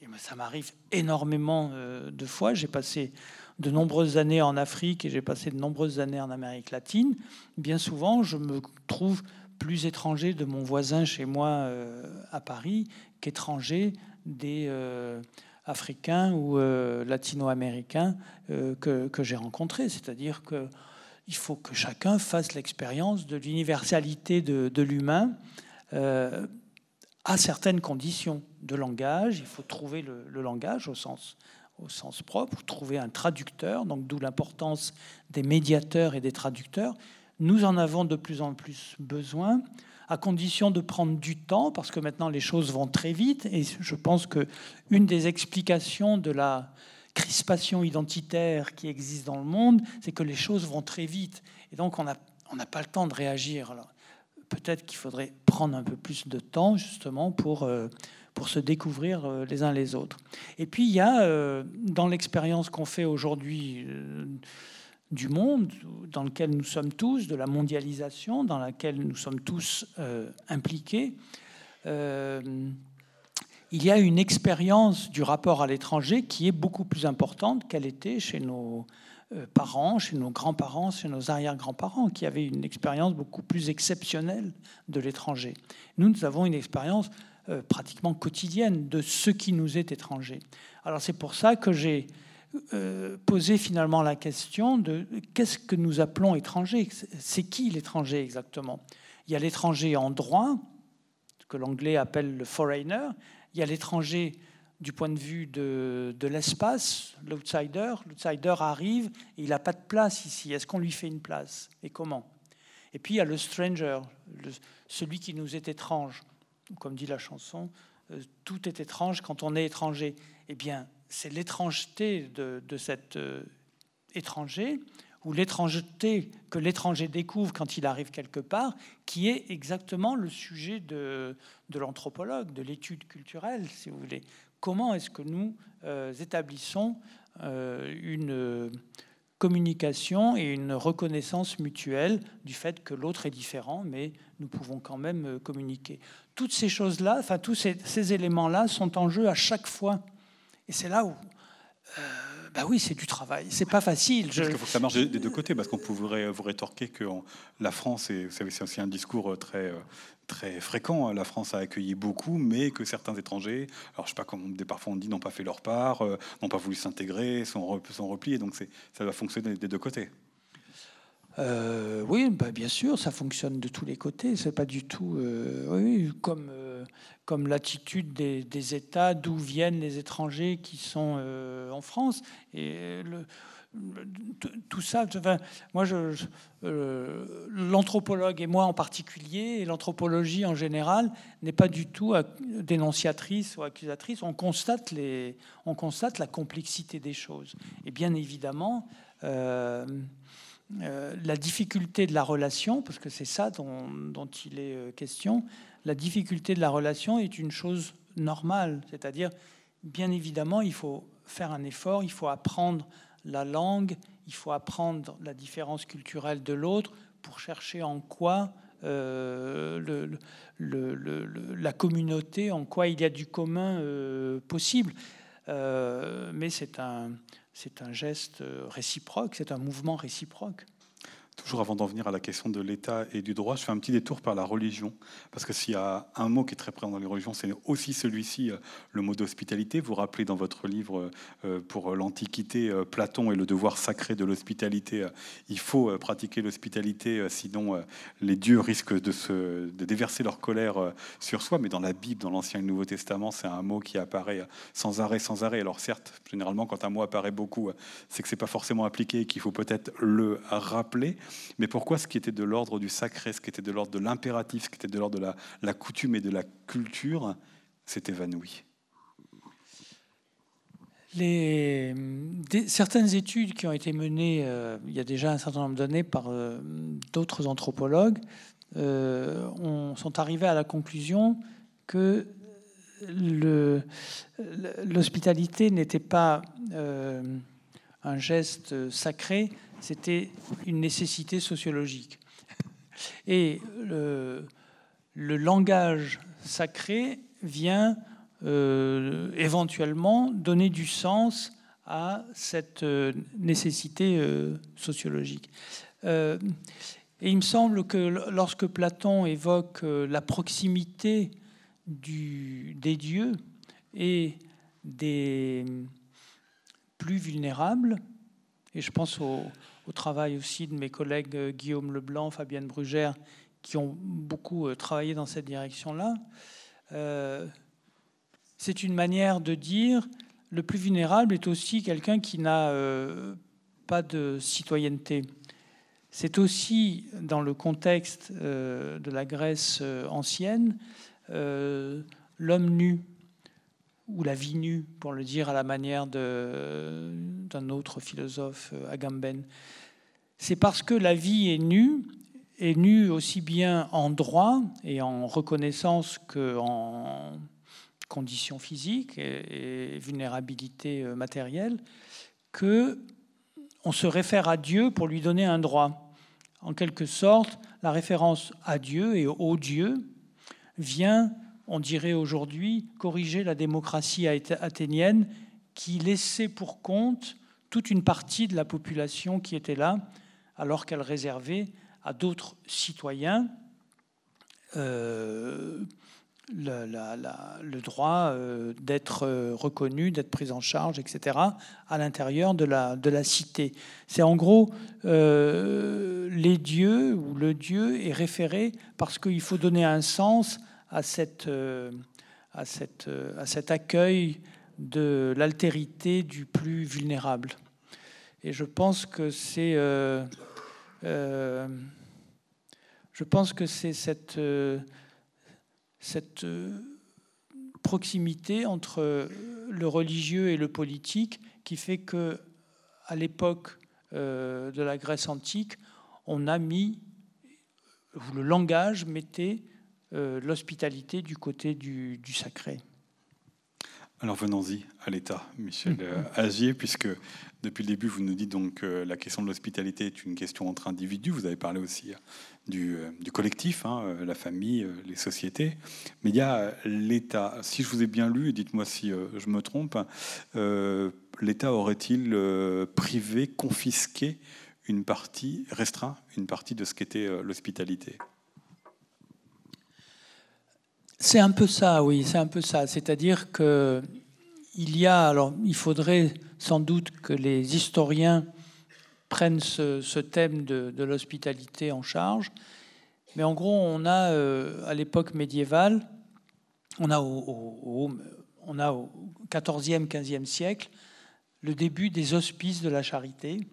et ça m'arrive énormément de fois, j'ai passé de nombreuses années en Afrique et j'ai passé de nombreuses années en Amérique latine, bien souvent, je me trouve plus étranger de mon voisin chez moi euh, à Paris qu'étranger des euh, Africains ou euh, Latino-Américains que, j'ai rencontrés. C'est-à-dire qu'il faut que chacun fasse l'expérience de l'universalité de, l'humain à certaines conditions de langage. Il faut trouver le langage au sens au sens propre, trouver un traducteur, donc d'où l'importance des médiateurs et des traducteurs. Nous en avons de plus en plus besoin, à condition de prendre du temps, parce que maintenant les choses vont très vite, et je pense que une des explications de la crispation identitaire qui existe dans le monde, c'est que les choses vont très vite, et donc on n'a pas le temps de réagir. Peut-être qu'il faudrait prendre un peu plus de temps justement pour euh, pour se découvrir euh, les uns les autres. Et puis il y a, euh, dans l'expérience qu'on fait aujourd'hui euh, du monde, dans lequel nous sommes tous, de la mondialisation, dans laquelle nous sommes tous impliqués, il y a une expérience du rapport à l'étranger qui est beaucoup plus importante qu'elle était chez nos parents, chez nos grands-parents, chez nos arrière-grands-parents, qui avaient une expérience beaucoup plus exceptionnelle de l'étranger. Nous, nous avons une expérience euh, pratiquement quotidienne de ce qui nous est étranger. Alors c'est pour ça que j'ai euh, posé finalement la question de qu'est-ce que nous appelons étranger? C'est qui l'étranger exactement? Il y a l'étranger en droit, que l'anglais appelle le foreigner. Il y a l'étranger du point de vue de, de l'espace, l'outsider. L'outsider arrive et il n'a pas de place ici. Est-ce qu'on lui fait une place? Et comment? Et puis il y a le stranger, celui qui nous est étrange comme dit la chanson, euh, tout est étrange quand on est étranger. Eh bien, c'est l'étrangeté de, cet euh, étranger, ou l'étrangeté que l'étranger découvre quand il arrive quelque part, qui est exactement le sujet de, l'anthropologue, de l'étude culturelle, si vous voulez. Comment est-ce que nous euh, établissons une communication et une reconnaissance mutuelle du fait que l'autre est différent, mais nous pouvons quand même communiquer? Toutes ces choses-là, enfin tous ces, éléments-là sont en jeu à chaque fois. Et c'est là où, euh, bah oui, c'est du travail. C'est pas facile. Je... Parce qu'il faut que ça marche des deux côtés, parce qu'on pourrait vous rétorquer que la France, et c'est aussi un discours très très fréquent. Hein. La France a accueilli beaucoup, mais que certains étrangers, alors je sais pas comment parfois on dit, n'ont pas fait leur part, euh, n'ont pas voulu s'intégrer, sont, sont repliés. Donc ça va fonctionner des deux côtés. Euh, oui, bah bien sûr, ça fonctionne de tous les côtés. C'est pas du tout, euh, comme comme l'attitude des, États d'où viennent les étrangers qui sont en France. Et tout ça, moi, euh, l'anthropologue et moi en particulier, et l'anthropologie en général, n'est pas du tout dénonciatrice ou accusatrice. On constate, les, on constate la complexité des choses. Et bien évidemment, euh, euh, la difficulté de la relation, parce que c'est ça dont, il est question, la difficulté de la relation est une chose normale. C'est-à-dire, bien évidemment, il faut faire un effort, il faut apprendre la langue, il faut apprendre la différence culturelle de l'autre pour chercher en quoi euh, la communauté, en quoi il y a du commun euh, possible. Euh, mais c'est un, c'est un geste réciproque, c'est un mouvement réciproque. Toujours avant d'en venir à la question de l'État et du droit, je fais un petit détour par la religion. Parce que s'il y a un mot qui est très présent dans les religions, c'est aussi celui-ci, euh, le mot d'hospitalité. Vous rappelez dans votre livre euh, pour l'Antiquité, euh, Platon et le devoir sacré de l'hospitalité. Il faut pratiquer l'hospitalité, sinon les dieux risquent de déverser leur colère sur soi. Mais dans la Bible, dans l'Ancien et le Nouveau Testament, c'est un mot qui apparaît sans arrêt, sans arrêt. Alors certes, généralement, quand un mot apparaît beaucoup, c'est que c'est pas forcément appliqué et qu'il faut peut-être le rappeler. Mais pourquoi ce qui était de l'ordre du sacré, ce qui était de l'ordre de l'impératif, ce qui était de l'ordre de la, coutume et de la culture, s'est évanoui certaines études qui ont été menées euh, il y a déjà un certain nombre d'années par euh, d'autres anthropologues euh, sont arrivées à la conclusion que l'hospitalité n'était pas un geste sacré, c'était une nécessité sociologique. Et le, langage sacré vient euh, éventuellement donner du sens à cette euh, nécessité euh, sociologique. et il me semble que lorsque Platon évoque la proximité des dieux et des plus vulnérables, et je pense au, au travail aussi de mes collègues euh, Guillaume Leblanc, Fabienne Brugère, qui ont beaucoup euh, travaillé dans cette direction-là. Euh, c'est une manière de dire le plus vulnérable est aussi quelqu'un qui n'a pas de citoyenneté. C'est aussi dans le contexte de la Grèce ancienne l'homme nu ou la vie nue, pour le dire à la manière d'un autre philosophe, Agamben. C'est parce que la vie est nue, est nue aussi bien en droit et en reconnaissance qu'en conditions physiques et, vulnérabilité euh, matérielle, que on se réfère à Dieu pour lui donner un droit. En quelque sorte, la référence à Dieu et au Dieu vient on dirait aujourd'hui, corriger la démocratie athénienne qui laissait pour compte toute une partie de la population qui était là, alors qu'elle réservait à d'autres citoyens euh, le, droit euh, d'être euh, reconnu, d'être pris en charge, etc., à l'intérieur de la, de la cité. C'est en gros les dieux ou le dieu est référé parce qu'il faut donner un sens à, cette, euh, à, cette, euh, à cet accueil de l'altérité du plus vulnérable. Et je pense que c'est euh, je pense que c'est cette, cette proximité entre le religieux et le politique qui fait que à l'époque de la Grèce antique, on a mis le langage mettait l'hospitalité du côté du, sacré. Alors venons-y à l'État, Michel euh, Agier, puisque depuis le début, vous nous dites donc que la question de l'hospitalité est une question entre individus. Vous avez parlé aussi du, euh, collectif, hein, la famille, les sociétés. Mais il y a l'État. Si je vous ai bien lu, dites-moi si je me trompe, l'État aurait-il privé, confisqué une partie, restreint une partie de ce qu'était l'hospitalité? C'est un peu ça, oui, c'est un peu ça. C'est-à-dire que il y a, alors il faudrait sans doute que les historiens prennent ce, thème de, l'hospitalité en charge. Mais en gros, on a euh, à l'époque médiévale, on a au, on a au 14e, 15e siècle, le début des hospices de la charité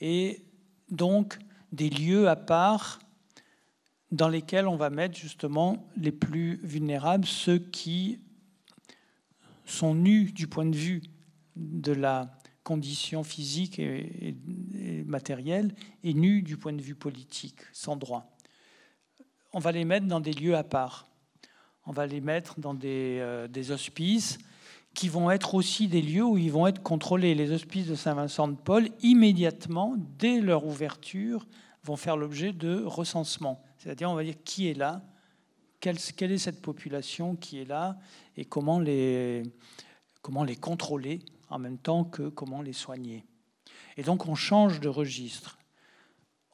et donc des lieux à part dans lesquels on va mettre justement les plus vulnérables, ceux qui sont nus du point de vue de la condition physique et, matérielle et nus du point de vue politique, sans droit. On va les mettre dans des lieux à part. On va les mettre dans des, euh, des hospices qui vont être aussi des lieux où ils vont être contrôlés. Les hospices de Saint-Vincent de Paul, immédiatement, dès leur ouverture, vont faire l'objet de recensement. C'est-à-dire, on va dire qui est là, quelle, est cette population qui est là, et comment les, comment les contrôler en même temps que comment les soigner. Et donc, on change de registre.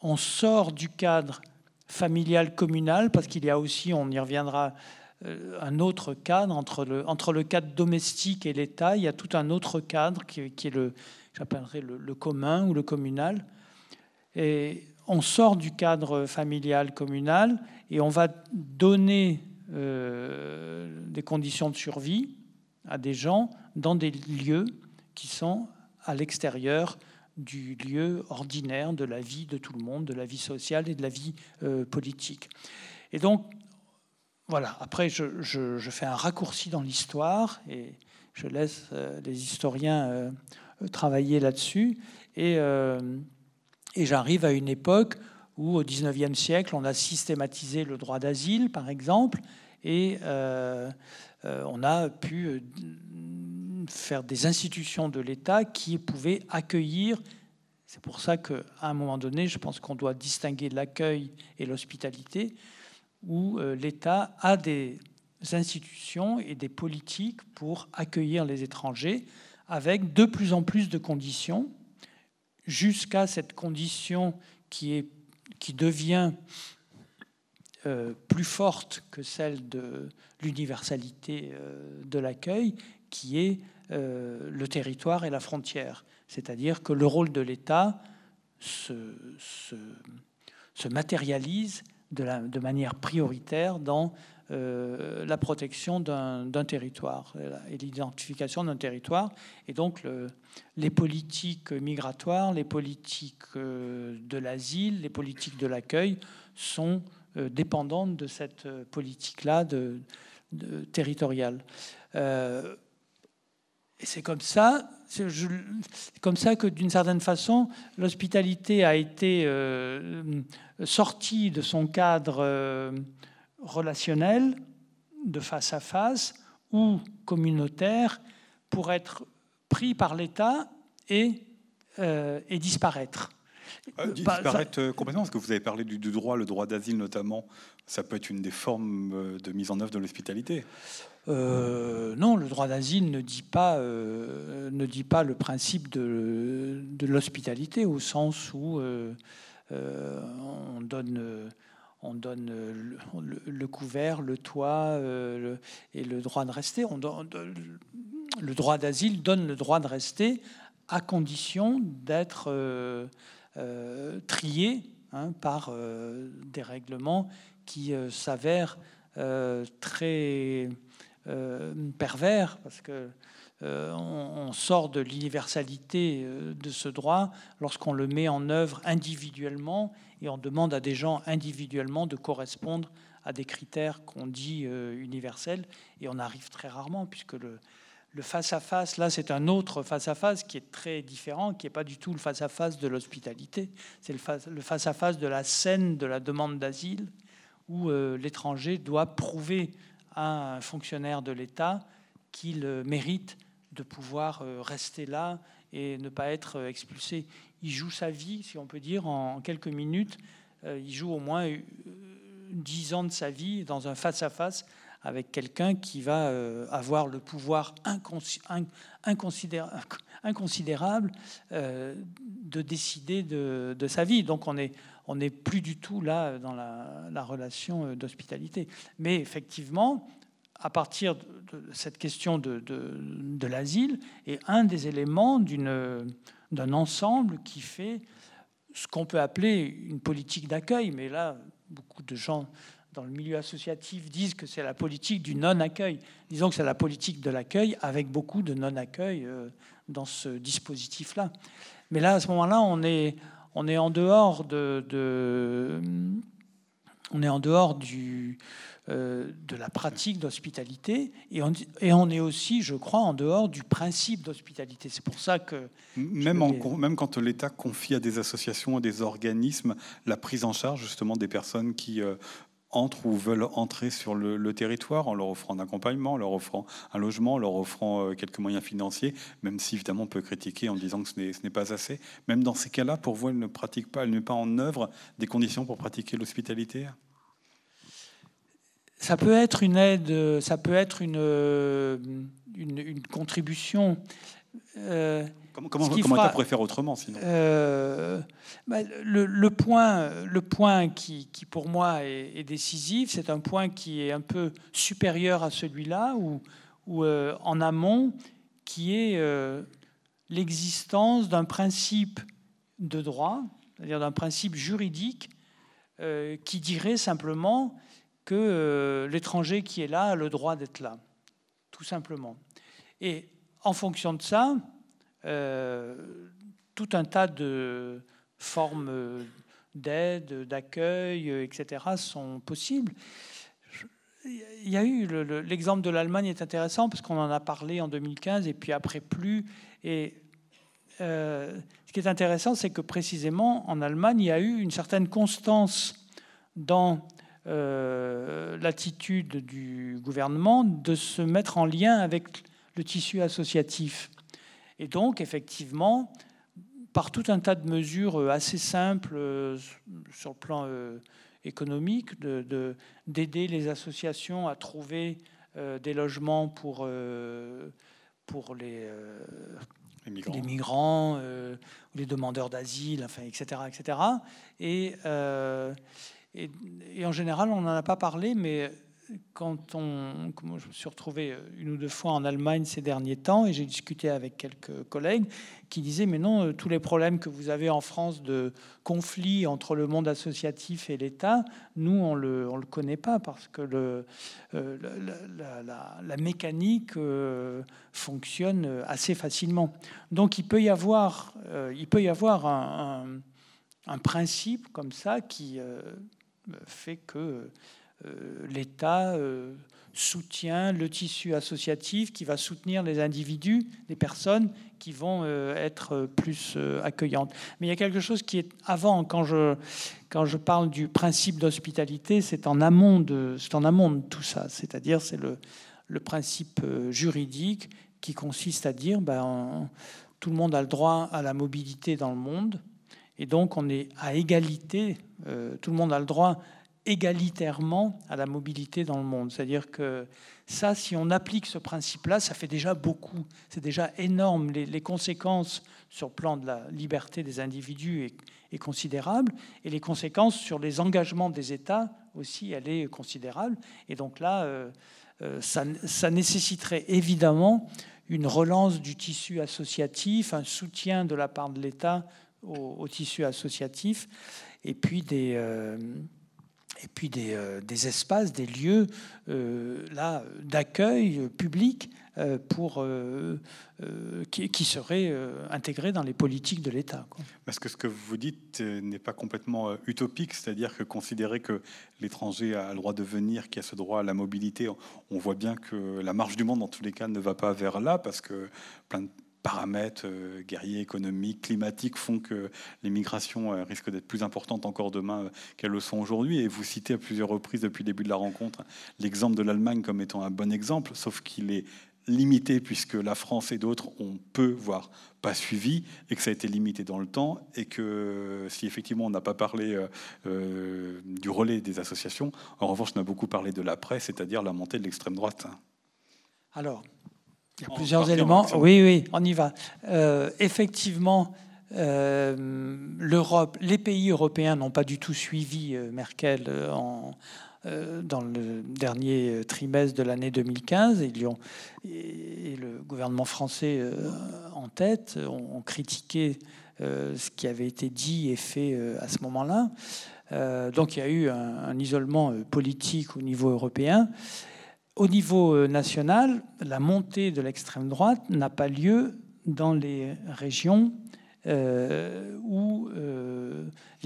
On sort du cadre familial communal, parce qu'il y a aussi, on y reviendra, euh, un autre cadre entre le, entre le cadre domestique et l'État. Il y a tout un autre cadre qui, est le, j'appellerais le, le, commun ou le communal. Et on sort du cadre familial communal et on va donner euh, des conditions de survie à des gens dans des lieux qui sont à l'extérieur du lieu ordinaire de la vie de tout le monde, de la vie sociale et de la vie euh, politique. Et donc, voilà, après, je, fais un raccourci dans l'histoire et je laisse euh, les historiens travailler là-dessus. Et, et j'arrive à une époque où, au XIXe siècle, on a systématisé le droit d'asile, par exemple, et on a pu faire des institutions de l'État qui pouvaient accueillir. C'est pour ça qu'à un moment donné, je pense qu'on doit distinguer l'accueil et l'hospitalité où euh, l'État a des institutions et des politiques pour accueillir les étrangers avec de plus en plus de conditions, jusqu'à cette condition qui, devient euh, plus forte que celle de l'universalité euh, de l'accueil, qui est le territoire et la frontière. C'est-à-dire que le rôle de l'État se, se, se matérialise de, manière prioritaire dans euh, la protection d'un territoire et l'identification d'un territoire. Et donc les politiques migratoires, les politiques euh, de l'asile, les politiques de l'accueil sont euh, dépendantes de cette politique-là territoriale. Et c'est comme ça, comme ça que d'une certaine façon, l'hospitalité a été euh, sortie de son cadre euh, relationnel, de face à face ou communautaire, pour être pris par l'État et, euh, et disparaître. disparaître complètement, parce que vous avez parlé du, du droit, le droit d'asile notamment, ça peut être une des formes de mise en œuvre de l'hospitalité. Euh, non, le droit d'asile ne dit pas euh, ne dit pas le principe de, l'hospitalité au sens où euh, on donne on donne le, couvert, le toit et le droit de rester. On le droit d'asile donne le droit de rester à condition d'être trié hein, par des règlements qui s'avèrent très euh, pervers, parce que euh, on, sort de l'universalité euh, de ce droit lorsqu'on le met en œuvre individuellement et on demande à des gens individuellement de correspondre à des critères qu'on dit universels et on arrive très rarement puisque le, face-à-face, là, c'est un autre face-à-face qui est très différent, qui n'est pas du tout le face-à-face de l'hospitalité. C'est le face-à-face de la scène de la demande d'asile, où l'étranger doit prouver un fonctionnaire de l'État qu'il mérite de pouvoir euh, rester là et ne pas être euh, expulsé. Il joue sa vie, si on peut dire, en quelques minutes. Euh, il joue au moins dix ans de sa vie dans un face-à-face avec quelqu'un qui va avoir le pouvoir inconsidérable de décider de, sa vie. Donc on est on n'est plus du tout là dans la, relation euh, d'hospitalité. Mais effectivement, à partir de cette question de, l'asile, est un des éléments d'un ensemble qui fait ce qu'on peut appeler une politique d'accueil. Mais là, beaucoup de gens dans le milieu associatif disent que c'est la politique du non-accueil. Disons que c'est la politique de l'accueil avec beaucoup de non-accueil dans ce dispositif-là. Mais là, à ce moment-là, on est, on est en dehors de, on est en dehors du, euh, de la pratique d'hospitalité et on, et on, est aussi, je crois, en dehors du principe d'hospitalité. C'est pour ça que... Même, en, même quand l'État confie à des associations, à des organismes, la prise en charge justement des personnes qui euh, entrent ou veulent entrer sur le, territoire en leur offrant un accompagnement, en leur offrant un logement, en leur offrant euh, quelques moyens financiers, même si évidemment on peut critiquer en disant que ce n'est pas assez. Même dans ces cas-là, pour vous, elle ne pratique pas, elle ne met pas en œuvre des conditions pour pratiquer l'hospitalité? Ça peut être une aide, ça peut être une, une, contribution. Euh, comment comment, comment pourrait faire autrement sinon? Euh, bah, le, point, le point qui, qui pour moi est, décisif, c'est un point qui est un peu supérieur à celui-là, ou, ou euh, en amont, qui est l'existence d'un principe de droit, c'est-à-dire d'un principe juridique qui dirait simplement que euh, l'étranger qui est là a le droit d'être là, tout simplement. Et en fonction de ça, euh, tout un tas de formes d'aide, d'accueil, etc., sont possibles. Il y a eu l'exemple de l'Allemagne est intéressant parce qu'on en a parlé en 2015 et puis après plus. Et euh, ce qui est intéressant, c'est que précisément en Allemagne, il y a eu une certaine constance dans euh, l'attitude du gouvernement de se mettre en lien avec le tissu associatif. Et donc, effectivement, par tout un tas de mesures assez simples euh, sur le plan euh, économique, d'aider de, les associations à trouver des logements pour, pour les, les migrants, les, migrants les demandeurs d'asile, enfin, etc., etc. Et et, en général, on n'en a pas parlé, mais quand on, je me suis retrouvé une ou deux fois en Allemagne ces derniers temps et j'ai discuté avec quelques collègues qui disaient mais non tous les problèmes que vous avez en France de conflit entre le monde associatif et l'État nous on le on le connaît pas parce que le euh, la, mécanique euh, fonctionne assez facilement. Donc il peut y avoir euh, il peut y avoir un, un, principe comme ça qui fait que euh, l'État euh, soutient le tissu associatif qui va soutenir les individus, les personnes qui vont euh, être plus accueillantes. Mais il y a quelque chose qui est avant, quand je, quand je parle du principe d'hospitalité, c'est en, amont de, en amont de tout ça. C'est-à-dire, c'est le, le principe juridique qui consiste à dire ben, tout le monde a le droit à la mobilité dans le monde. Et donc, on est à égalité, tout le monde a le droit égalitairement à la mobilité dans le monde. C'est-à-dire que ça, si on applique ce principe-là, ça fait déjà beaucoup. C'est déjà énorme. Les, conséquences sur le plan de la liberté des individus est, est, considérable. Et les conséquences sur les engagements des États aussi, elle est considérable. Et donc là, euh, euh, ça, nécessiterait évidemment une relance du tissu associatif, un soutien de la part de l'État au, tissu associatif, et puis des... Euh, et puis des, euh, des, espaces, des lieux euh, là d'accueil public pour qui, qui, seraient intégrés dans les politiques de l'État. Parce que ce que vous dites n'est pas complètement utopique, c'est-à-dire que considérer que l'étranger a le droit de venir, qui a ce droit à la mobilité, on voit bien que la marche du monde, dans tous les cas, ne va pas vers là, parce que plein de paramètres euh, guerriers, économiques, climatiques font que les migrations euh, risquent d'être plus importantes encore demain euh, qu'elles le sont aujourd'hui. Et vous citez à plusieurs reprises depuis le début de la rencontre l'exemple de l'Allemagne comme étant un bon exemple, sauf qu'il est limité puisque la France et d'autres ont peu, voire pas suivi, et que ça a été limité dans le temps, et que si effectivement on n'a pas parlé du relais des associations, en revanche on a beaucoup parlé de l'après, c'est-à-dire la montée de l'extrême droite. Alors, il y a plusieurs éléments. Oui, oui, on y va. Euh, effectivement, euh, l'Europe, les pays européens n'ont pas du tout suivi euh, Merkel en, dans le dernier trimestre de l'année 2015. Ils ont, et, le gouvernement français en tête ont, critiqué ce qui avait été dit et fait à ce moment-là. donc il y a eu un, isolement politique au niveau européen. Au niveau national, la montée de l'extrême droite n'a pas lieu dans les régions où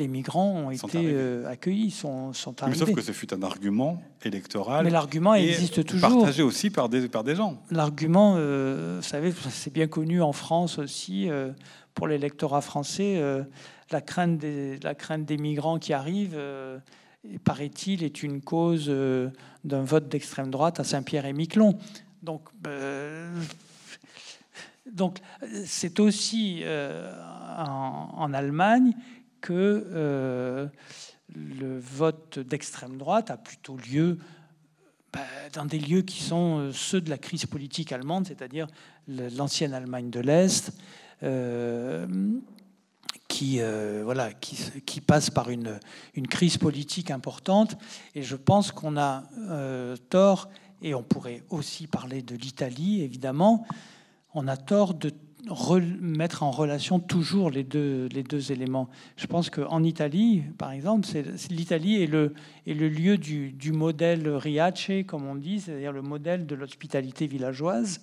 les migrants ont été euh, accueillis, sont, sont arrivés. sauf que ce fut un argument électoral. Mais l'argument existe toujours. Partagé aussi par des, par des gens. L'argument, euh, vous savez, c'est bien connu en France aussi, euh, pour l'électorat français, la, crainte des, la crainte des migrants qui arrivent, paraît-il, est une cause d'un vote d'extrême droite à Saint-Pierre et Miquelon. Donc, donc c'est aussi en, en, Allemagne que euh, le vote d'extrême droite a plutôt lieu bah, dans des lieux qui sont euh, ceux de la crise politique allemande, c'est-à-dire l'ancienne Allemagne de l'Est, euh, qui, voilà, qui, qui, passe par une, une, crise politique importante. Et je pense qu'on a tort, et on pourrait aussi parler de l'Italie, évidemment, on a tort de mettre en relation toujours les deux, les deux éléments. Je pense qu'en Italie, par exemple, l'Italie est le, est le lieu du, du, modèle Riace, comme on dit, c'est-à-dire le modèle de l'hospitalité villageoise,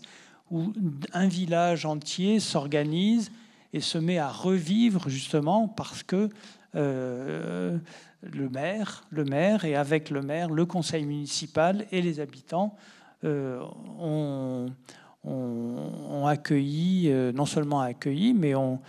où un village entier s'organise et se met à revivre justement parce que euh, le maire, le maire et avec le maire, le conseil municipal et les habitants euh, ont on, accueilli, euh, non seulement accueilli, mais on,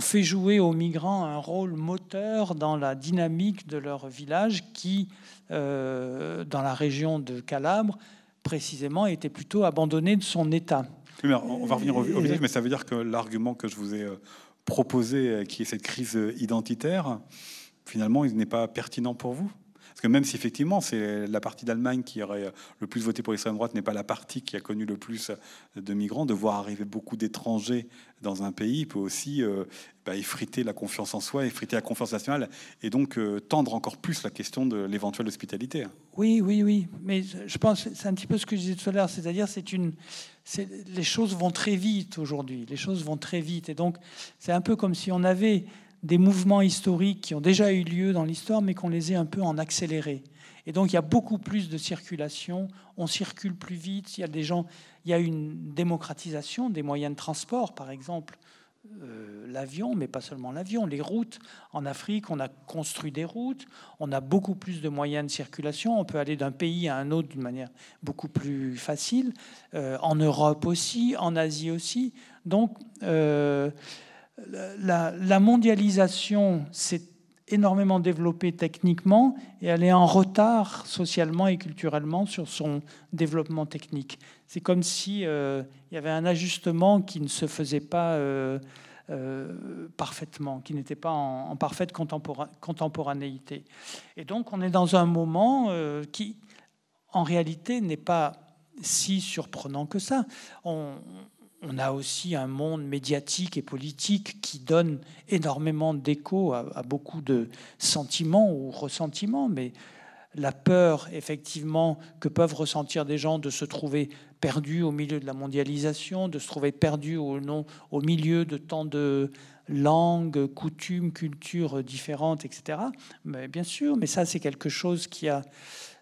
fait jouer aux migrants un rôle moteur dans la dynamique de leur village qui, dans la région de Calabre, précisément, était plutôt abandonné de son état. On va revenir au, village, mais ça veut dire que l'argument que je vous ai euh, proposé, qui est cette crise identitaire, finalement, il n'est pas pertinent pour vous? Que même si effectivement c'est la partie d'Allemagne qui aurait le plus voté pour l'extrême droite n'est pas la partie qui a connu le plus de migrants, de voir arriver beaucoup d'étrangers dans un pays peut aussi euh, bah, effriter la confiance en soi, effriter la confiance nationale et donc euh, tendre encore plus la question de l'éventuelle hospitalité. Oui, oui, oui. Mais je pense c'est un petit peu ce que je disais tout à l'heure, c'est-à-dire c'est une les choses vont très vite aujourd'hui. Les choses vont très vite. Et donc, c'est un peu comme si on avait des mouvements historiques qui ont déjà eu lieu dans l'histoire, mais qu'on les ait un peu en accéléré. Et donc il y a beaucoup plus de circulation, on circule plus vite, il y a des gens, il y a une démocratisation des moyens de transport, par exemple euh, l'avion, mais pas seulement l'avion, les routes. En Afrique, on a construit des routes, on a beaucoup plus de moyens de circulation, on peut aller d'un pays à un autre d'une manière beaucoup plus facile, euh, en Europe aussi, en Asie aussi. Donc euh, la, mondialisation s'est énormément développée techniquement et elle est en retard socialement et culturellement sur son développement technique. C'est comme si euh, il y avait un ajustement qui ne se faisait pas euh, euh, parfaitement, qui n'était pas en, parfaite contemporanéité. Et donc on est dans un moment qui, en réalité, n'est pas si surprenant que ça. On a aussi un monde médiatique et politique qui donne énormément d'écho à, beaucoup de sentiments ou ressentiments, mais la peur, effectivement, que peuvent ressentir des gens de se trouver perdus au milieu de la mondialisation, de se trouver perdus au, au milieu de tant de langues, coutumes, cultures différentes, etc. Mais bien sûr, mais ça, c'est quelque chose qui a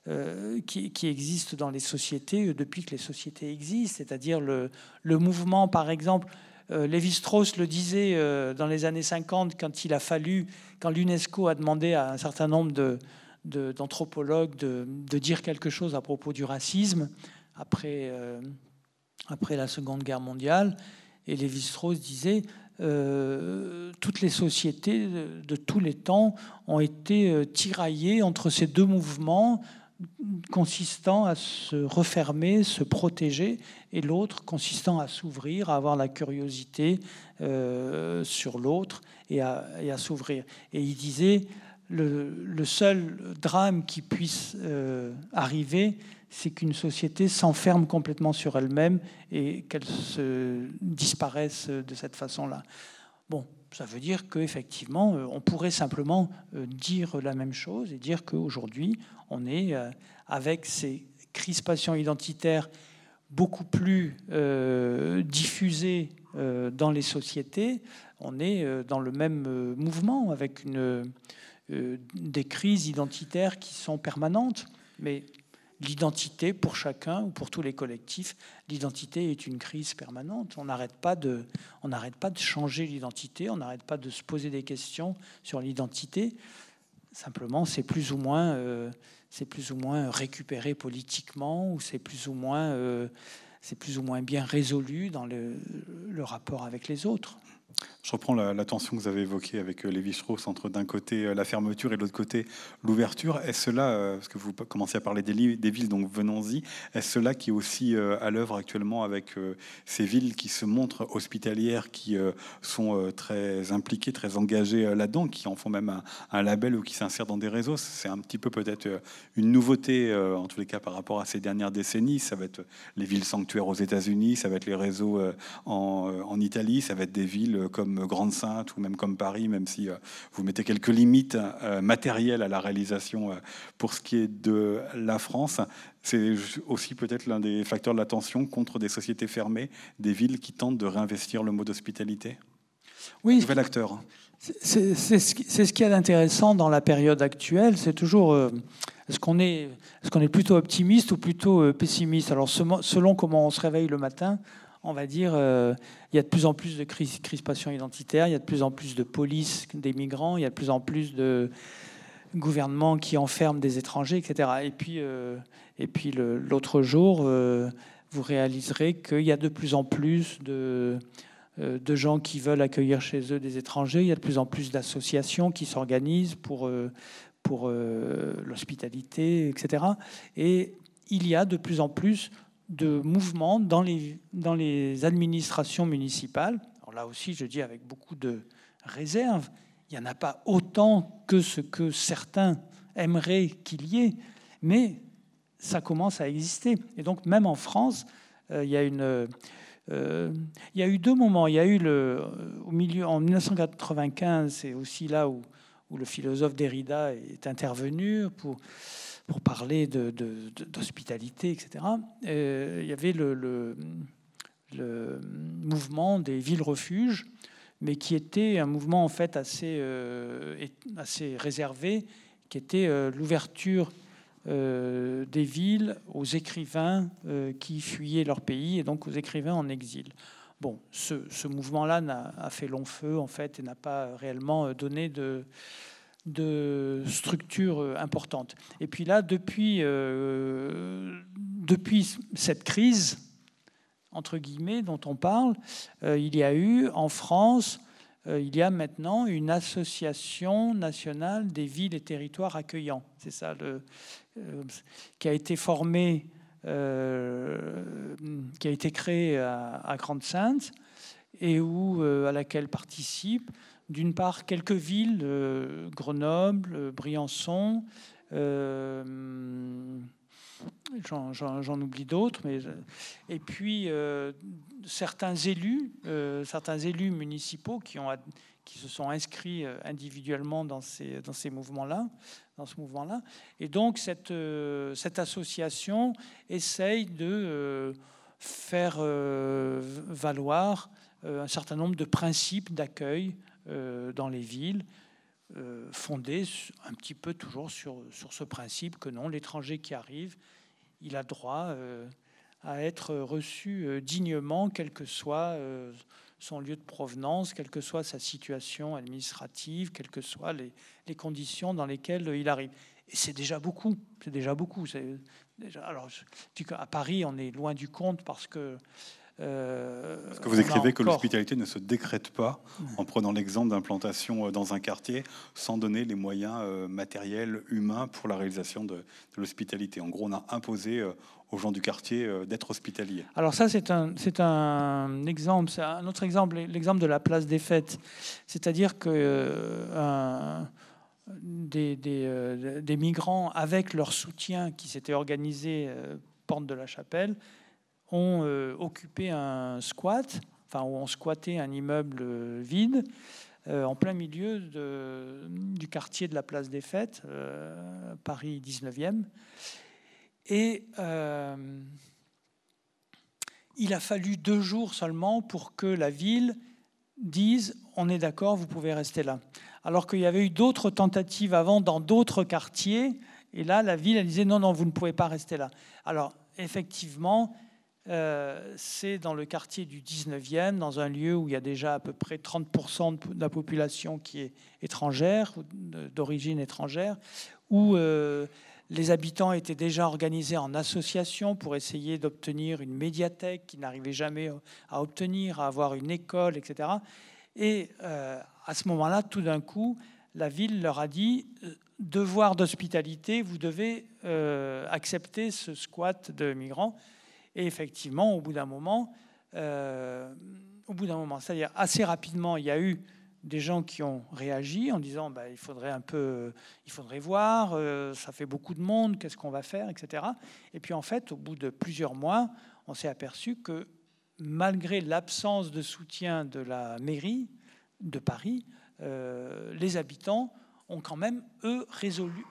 euh, qui, existe dans les sociétés euh, depuis que les sociétés existent, c'est-à-dire le, mouvement, par exemple, euh, Lévi-Strauss le disait dans les années 50, quand il a fallu, quand l'UNESCO a demandé à un certain nombre de, d'anthropologues de, de, dire quelque chose à propos du racisme après, après la Seconde Guerre mondiale. Et Lévi-Strauss disait toutes les sociétés de, de, tous les temps ont été tiraillées entre ces deux mouvements consistant à se refermer, se protéger, et l'autre consistant à s'ouvrir, à avoir la curiosité euh, sur l'autre et à, s'ouvrir. Et il disait, le, seul drame qui puisse euh, arriver, c'est qu'une société s'enferme complètement sur elle-même et qu'elle se disparaisse de cette façon-là. Bon, ça veut dire qu'effectivement, euh, on pourrait simplement dire la même chose et dire qu'aujourd'hui, on est euh, avec ces crispations identitaires beaucoup plus euh, diffusées dans les sociétés, on est dans le même mouvement avec des crises identitaires qui sont permanentes. Mais l'identité pour chacun ou pour tous les collectifs, l'identité est une crise permanente. On n'arrête pas de, on n'arrête pas de changer l'identité, on n'arrête pas de se poser des questions sur l'identité. Simplement, c'est plus ou moins, euh, c'est plus ou moins récupéré politiquement ou c'est plus ou moins, euh, c'est plus ou moins bien résolu dans le rapport avec les autres. Je reprends la, tension que vous avez évoquée avec euh, Lévi-Strauss entre d'un côté euh, la fermeture et de l'autre côté l'ouverture. Est-ce cela, euh, parce que vous commencez à parler des, villes, donc venons-y, est-ce cela qui est aussi à l'œuvre actuellement avec ces villes qui se montrent hospitalières, qui sont très impliquées, très engagées là-dedans, qui en font même un, label ou qui s'insèrent dans des réseaux? C'est un petit peu peut-être une nouveauté, en tous les cas par rapport à ces dernières décennies. Ça va être les villes sanctuaires aux États-Unis, ça va être les réseaux en Italie, ça va être des villes comme Grande Sainte ou même comme Paris, même si euh, vous mettez quelques limites euh, matérielles à la réalisation euh, pour ce qui est de la France. C'est aussi peut-être l'un des facteurs de la tension contre des sociétés fermées, des villes qui tentent de réinvestir le mot d'hospitalité? Oui, nouvel acteur. C'est ce qui est intéressant dans la période actuelle. C'est toujours est-ce qu'on est, est, qu'on est plutôt optimiste ou plutôt pessimiste? Alors selon comment on se réveille le matin, on va dire, euh, il y a de plus en plus de crispation identitaire, il y a de plus en plus de police des migrants, il y a de plus en plus de gouvernements qui enferment des étrangers, etc. Et puis, euh, et puis l'autre jour, euh, vous réaliserez qu'il y a de plus en plus de, de gens qui veulent accueillir chez eux des étrangers, il y a de plus en plus d'associations qui s'organisent pour, pour l'hospitalité, etc. Et il y a de plus en plus de mouvements dans les, dans les administrations municipales. Alors là aussi, je dis avec beaucoup de réserve, il n'y en a pas autant que ce que certains aimeraient qu'il y ait, mais ça commence à exister. Et donc même en France, euh, il y a. Euh, il y a eu deux moments. Il y a eu le, au milieu, en 1995, c'est aussi là où, où le philosophe Derrida est intervenu pour, pour parler d'hospitalité, etc., euh, il y avait le, mouvement des villes-refuges, mais qui était un mouvement en fait assez, euh, assez réservé, qui était euh, l'ouverture des villes aux écrivains qui fuyaient leur pays et donc aux écrivains en exil. Bon, ce, ce mouvement-là a fait long feu en fait et n'a pas réellement donné de de structures euh, importantes. Et puis là, depuis, euh, depuis cette crise, entre guillemets, dont on parle, euh, il y a eu en France, il y a maintenant une association nationale des villes et territoires accueillants. C'est ça, le, qui a été formée, qui a été créée à, à Grande-Sainte et où, à laquelle participent d'une part quelques villes, euh, Grenoble, euh, Briançon, euh, j'en oublie d'autres, mais et puis certains élus, certains élus municipaux qui qui se sont inscrits individuellement dans ces dans ces mouvements-là, dans ce mouvement-là, et donc cette cette association essaye de faire valoir un certain nombre de principes d'accueil dans les villes, euh, fondées un petit peu toujours sur, sur ce principe que non, l'étranger qui arrive, il a droit euh, à être reçu dignement, quel que soit son lieu de provenance, quelle que soit sa situation administrative, quelles que soient les, les conditions dans lesquelles il arrive. Et c'est déjà beaucoup, c'est déjà beaucoup. Déjà, alors, à Paris, on est loin du compte parce que euh, Parce que vous écrivez que l'hospitalité ne se décrète pas en prenant l'exemple d'implantation euh, dans un quartier sans donner les moyens euh, matériels, humains pour la réalisation de, l'hospitalité. En gros, on a imposé aux gens du quartier d'être hospitaliers. Alors ça, c'est un, c'est un exemple, c'est un autre exemple, l'exemple de la place des fêtes. C'est-à-dire que des, des, des, migrants, avec leur soutien qui s'était organisé porte de la chapelle, ont euh, occupé un squat, enfin ont squatté un immeuble vide euh, en plein milieu du quartier de la place des Fêtes, euh, Paris 19e. Et il a fallu deux jours seulement pour que la ville dise on est d'accord, vous pouvez rester là. Alors qu'il y avait eu d'autres tentatives avant dans d'autres quartiers, et là, la ville, elle disait non, non, vous ne pouvez pas rester là. Alors, effectivement, euh, c'est dans le quartier du 19e, dans un lieu où il y a déjà à peu près 30% de la population qui est étrangère, d'origine étrangère, où euh, les habitants étaient déjà organisés en association pour essayer d'obtenir une médiathèque qu'ils n'arrivaient jamais à obtenir, à avoir une école, etc. Et euh, à ce moment-là, tout d'un coup, la ville leur a dit euh, devoir d'hospitalité, vous devez euh, accepter ce squat de migrants. Et effectivement, au bout d'un moment, au bout d'un moment, c'est-à-dire assez rapidement, il y a eu des gens qui ont réagi en disant bah, il faudrait un peu, il faudrait voir, euh, ça fait beaucoup de monde, qu'est-ce qu'on va faire, etc. Et puis en fait, au bout de plusieurs mois, on s'est aperçu que malgré l'absence de soutien de la mairie de Paris, euh, les habitants ont quand même, eux,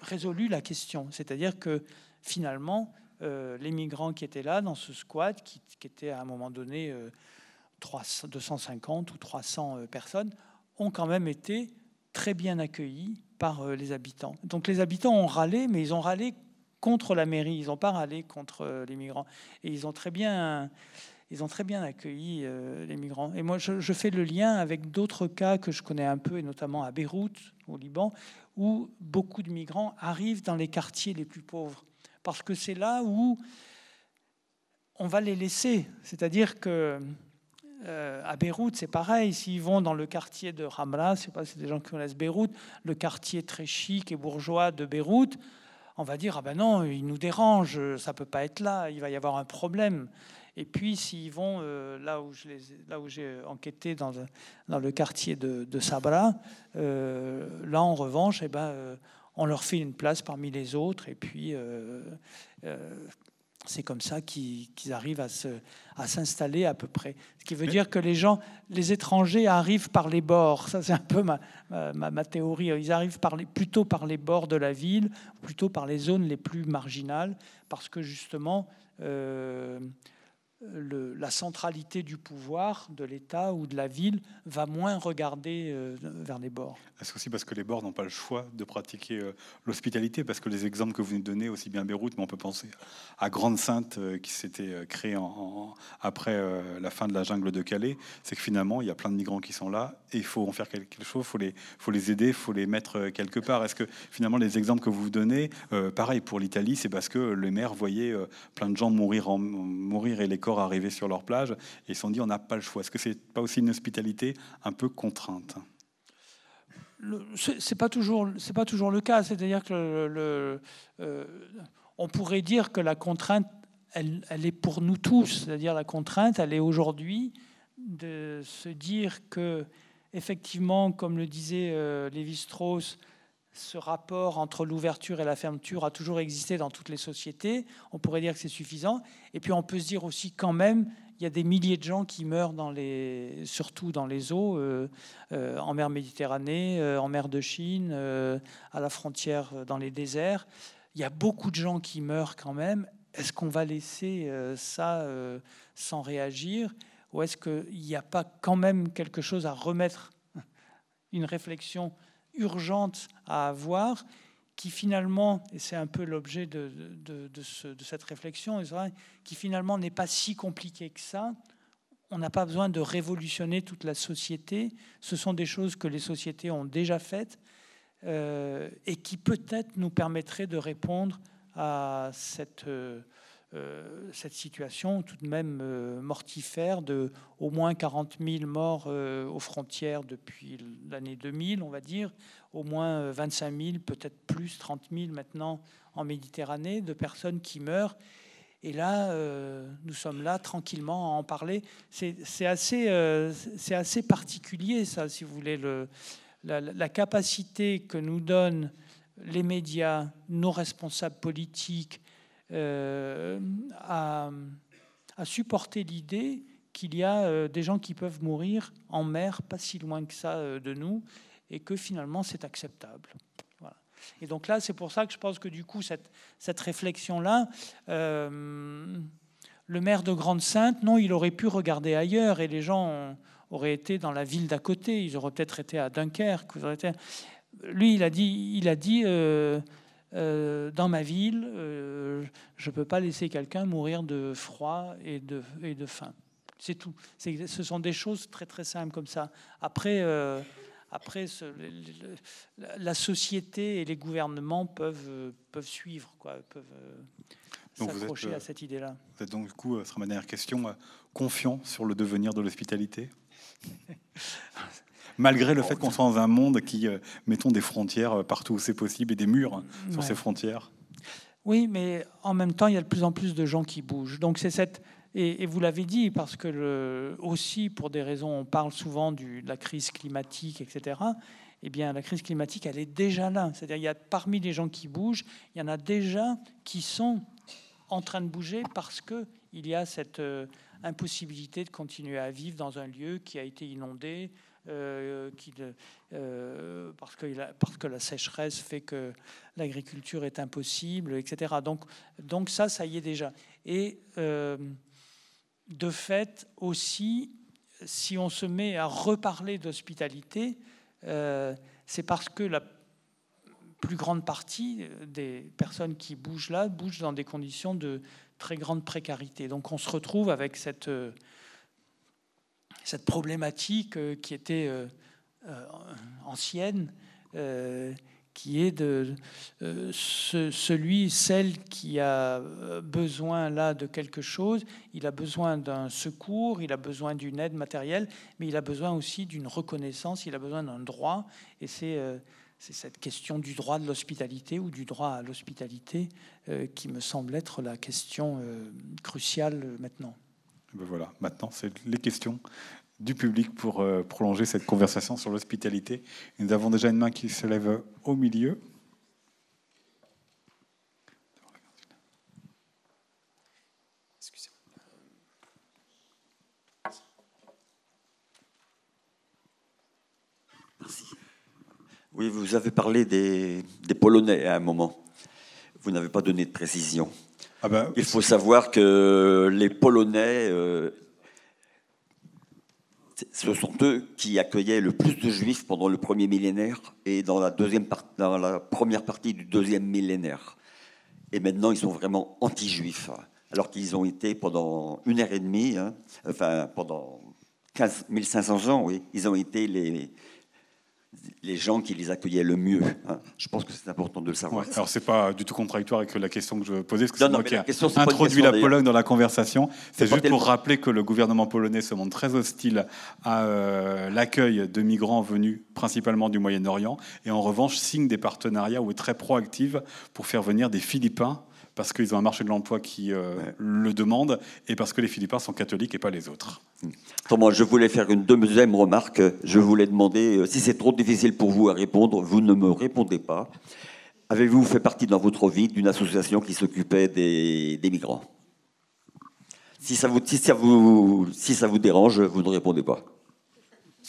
résolu la question. C'est-à-dire que finalement, euh, les migrants qui étaient là dans ce squat, qui, qui était à un moment donné 250 ou 300 personnes, ont quand même été très bien accueillis par euh, les habitants. Donc les habitants ont râlé, mais ils ont râlé contre la mairie, ils n'ont pas râlé contre euh, les migrants. Et ils ont très bien, ils ont très bien accueilli euh, les migrants. Et moi, je fais le lien avec d'autres cas que je connais un peu, et notamment à Beyrouth, au Liban, où beaucoup de migrants arrivent dans les quartiers les plus pauvres. Parce que c'est là où on va les laisser. C'est-à-dire que euh, à Beyrouth, c'est pareil. S'ils vont dans le quartier de Ramla, je pas c'est des gens qui connaissent Beyrouth, le quartier très chic et bourgeois de Beyrouth, on va dire ah ben non, il nous dérange, ça peut pas être là, il va y avoir un problème. Et puis s'ils vont euh, là où je les, là où j'ai enquêté dans, dans le quartier de, Sabra, euh, là en revanche, eh ben, on leur fait une place parmi les autres et puis c'est comme ça qu'ils arrivent à s'installer à, peu près. Ce qui veut dire que les gens, les étrangers arrivent par les bords. Ça, c'est un peu ma, ma, théorie. Ils arrivent par les, plutôt par les bords de la ville, plutôt par les zones les plus marginales, parce que justement, euh, la centralité du pouvoir de l'État ou de la ville va moins regarder euh, vers les bords. Est-ce aussi parce que les bords n'ont pas le choix de pratiquer euh, l'hospitalité? Parce que les exemples que vous nous donnez, aussi bien Beyrouth, mais on peut penser à Grande-Sainte euh, qui s'était créée après la fin de la jungle de Calais, c'est que finalement, il y a plein de migrants qui sont là et il faut en faire quelque chose, il faut les, les aider, il faut les mettre quelque part. Est-ce que finalement, les exemples que vous donnez, pareil pour l'Italie, c'est parce que le maire voyait plein de gens mourir, en, mourir et les corps arriver sur leur plage et ils se sont dit on n'a pas le choix. Est-ce que c'est pas aussi une hospitalité un peu contrainte? C'est pas toujours c'est pas toujours le cas. C'est-à-dire que euh, on pourrait dire que la contrainte elle, elle est pour nous tous. C'est-à-dire la contrainte elle est aujourd'hui de se dire que effectivement comme le disait euh, Lévi-Strauss ce rapport entre l'ouverture et la fermeture a toujours existé dans toutes les sociétés. On pourrait dire que c'est suffisant. Et puis on peut se dire aussi quand même, il y a des milliers de gens qui meurent surtout dans les eaux, euh, euh, en mer Méditerranée, euh, en mer de Chine, à la frontière, dans les déserts. Il y a beaucoup de gens qui meurent quand même. Est-ce qu'on va laisser ça sans réagir? Ou est-ce qu'il n'y a pas quand même quelque chose à remettre, [laughs] une réflexion urgente à avoir, qui finalement, et c'est un peu l'objet de, de, cette réflexion, qui finalement n'est pas si compliqué que ça. On n'a pas besoin de révolutionner toute la société. Ce sont des choses que les sociétés ont déjà faites euh, et qui peut-être nous permettraient de répondre à cette... Euh, cette situation tout de même euh, mortifère de au moins 40 000 morts euh, aux frontières depuis l'année 2000, on va dire, au moins 25 000, peut-être plus, 30 000 maintenant en Méditerranée, de personnes qui meurent. Et là, nous sommes là tranquillement à en parler. C'est assez, assez particulier, ça, si vous voulez, le, la, la capacité que nous donnent les médias, nos responsables politiques, euh, à, supporter l'idée qu'il y a euh, des gens qui peuvent mourir en mer, pas si loin que ça euh, de nous, et que finalement c'est acceptable. Et donc là, c'est pour ça que je pense que du coup, cette, réflexion-là, le le maire de Grande-Sainte, non, il aurait pu regarder ailleurs et les gens auraient été dans la ville d'à côté. Ils auraient peut-être été à Dunkerque. Lui, il a dit, il a dit euh, euh, dans ma ville, euh, je ne peux pas laisser quelqu'un mourir de froid et de, et de faim. C'est tout. Ce sont des choses très très simples comme ça. Après, après la société et les gouvernements peuvent, peuvent suivre, quoi, peuvent s'accrocher à cette idée-là. Vous êtes donc, du coup, ce sera ma dernière question, confiant sur le devenir de l'hospitalité? [laughs] Malgré le fait qu'on soit dans un monde qui, euh, mettons des frontières euh, partout où c'est possible et des murs sur ces frontières. Oui, mais en même temps, il y a de plus en plus de gens qui bougent. Donc c'est cette et, vous l'avez dit parce que le, aussi pour des raisons, on parle souvent du, de la crise climatique, etc. Eh bien, la crise climatique, elle est déjà là. C'est-à-dire, il y a parmi les gens qui bougent, il y en a déjà qui sont en train de bouger parce que il y a cette euh, impossibilité de continuer à vivre dans un lieu qui a été inondé, euh, euh, parce, que, la sécheresse fait que l'agriculture est impossible, etc. Donc, donc ça, ça y est déjà. Et euh, de fait aussi, si on se met à reparler d'hospitalité, c'est parce que la plus grande partie des personnes qui bougent là bougent dans des conditions de très grande précarité. Donc on se retrouve avec cette, cette problématique euh, qui était euh, ancienne, qui est de celui, celle qui a besoin là de quelque chose, il a besoin d'un secours, il a besoin d'une aide matérielle, mais il a besoin aussi d'une reconnaissance, il a besoin d'un droit, et c'est cette question du droit de l'hospitalité ou du droit à l'hospitalité euh, qui me semble être la question euh, cruciale euh, maintenant. Ben voilà, maintenant, c'est les questions du public pour prolonger cette conversation sur l'hospitalité. Nous avons déjà une main qui se lève au milieu. Oui, vous avez parlé des, Polonais à un moment. Vous n'avez pas donné de précision. Ah ben, Il faut savoir que les Polonais, euh, ce sont eux qui accueillaient le plus de juifs pendant le premier millénaire et dans la, deuxième dans la première partie du deuxième millénaire. Et maintenant, ils sont vraiment anti-juifs, alors qu'ils ont été pendant une heure et demie, hein, enfin pendant 15 500 ans, oui, ils ont été les, les gens qui les accueillaient le mieux. Hein. Je pense que c'est important de le savoir. alors c'est pas du tout contradictoire avec la question que je posais, parce que c'est moi qui introduit la Pologne dans la conversation. C'est juste pour rappeler que le gouvernement polonais se montre très hostile à euh, l'accueil de migrants venus principalement du Moyen-Orient, et en revanche signe des partenariats ou est très proactive pour faire venir des Philippins parce qu'ils ont un marché de l'emploi qui euh, le demande et parce que les Philippins sont catholiques et pas les autres. Moi, je voulais faire une deuxième remarque. Je voulais demander, euh, si c'est trop difficile pour vous à répondre, vous ne me répondez pas. Avez-vous fait partie dans votre vie d'une association qui s'occupait des, migrants? Si ça, vous, si, ça vous, si ça vous dérange, vous ne répondez pas.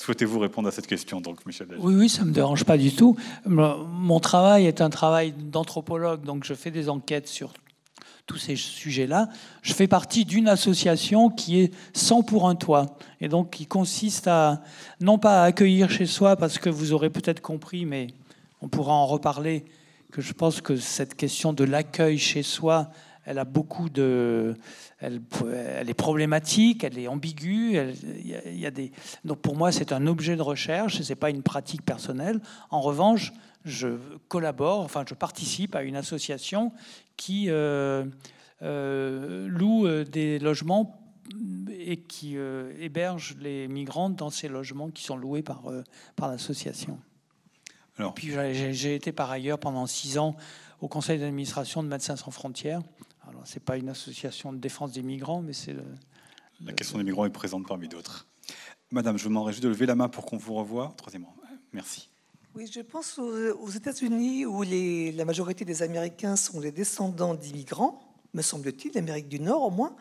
Souhaitez-vous répondre à cette question, donc, Michel Oui, oui, ça ne me dérange pas du tout. Mon travail est un travail d'anthropologue, donc je fais des enquêtes sur tous ces sujets-là. Je fais partie d'une association qui est 100 pour un toit, et donc qui consiste à, non pas à accueillir chez soi, parce que vous aurez peut-être compris, mais on pourra en reparler, que je pense que cette question de l'accueil chez soi, elle a beaucoup de elle, est problématique, elle est ambiguë. Il y, a des... Donc pour moi, c'est un objet de recherche, ce n'est pas une pratique personnelle. En revanche, je collabore, enfin je participe à une association qui euh, euh, loue euh, des logements et qui héberge les migrants dans ces logements qui sont loués par, par l'association. Puis j'ai été par ailleurs pendant six ans au conseil d'administration de Médecins sans frontières alors, ce n'est pas une association de défense des migrants, mais c'est La question des migrants est présente parmi d'autres. Madame, je vous demanderai juste de lever la main pour qu'on vous revoie. Troisièmement, merci. Oui, je pense aux, États-Unis où les, la majorité des Américains sont des descendants d'immigrants, me semble-t-il, d'Amérique du Nord au moins.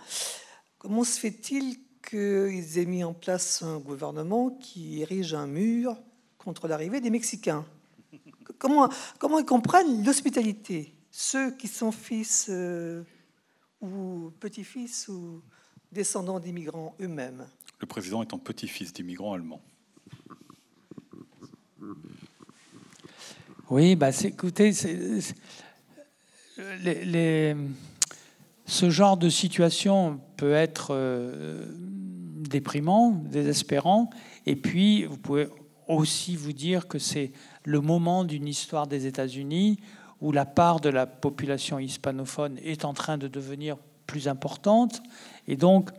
Comment se fait-il qu'ils aient mis en place un gouvernement qui érige un mur contre l'arrivée des Mexicains? Comment, comment ils comprennent l'hospitalité? Ceux qui sont fils euh, ou petit-fils ou descendants d'immigrants eux-mêmes Le président étant petit-fils d'immigrants allemands. Oui, bah, écoutez, les, ce genre de situation peut être euh, déprimant, désespérant, et puis vous pouvez aussi vous dire que c'est le moment d'une histoire des États-Unis où la part de la population hispanophone est en train de devenir plus importante, et donc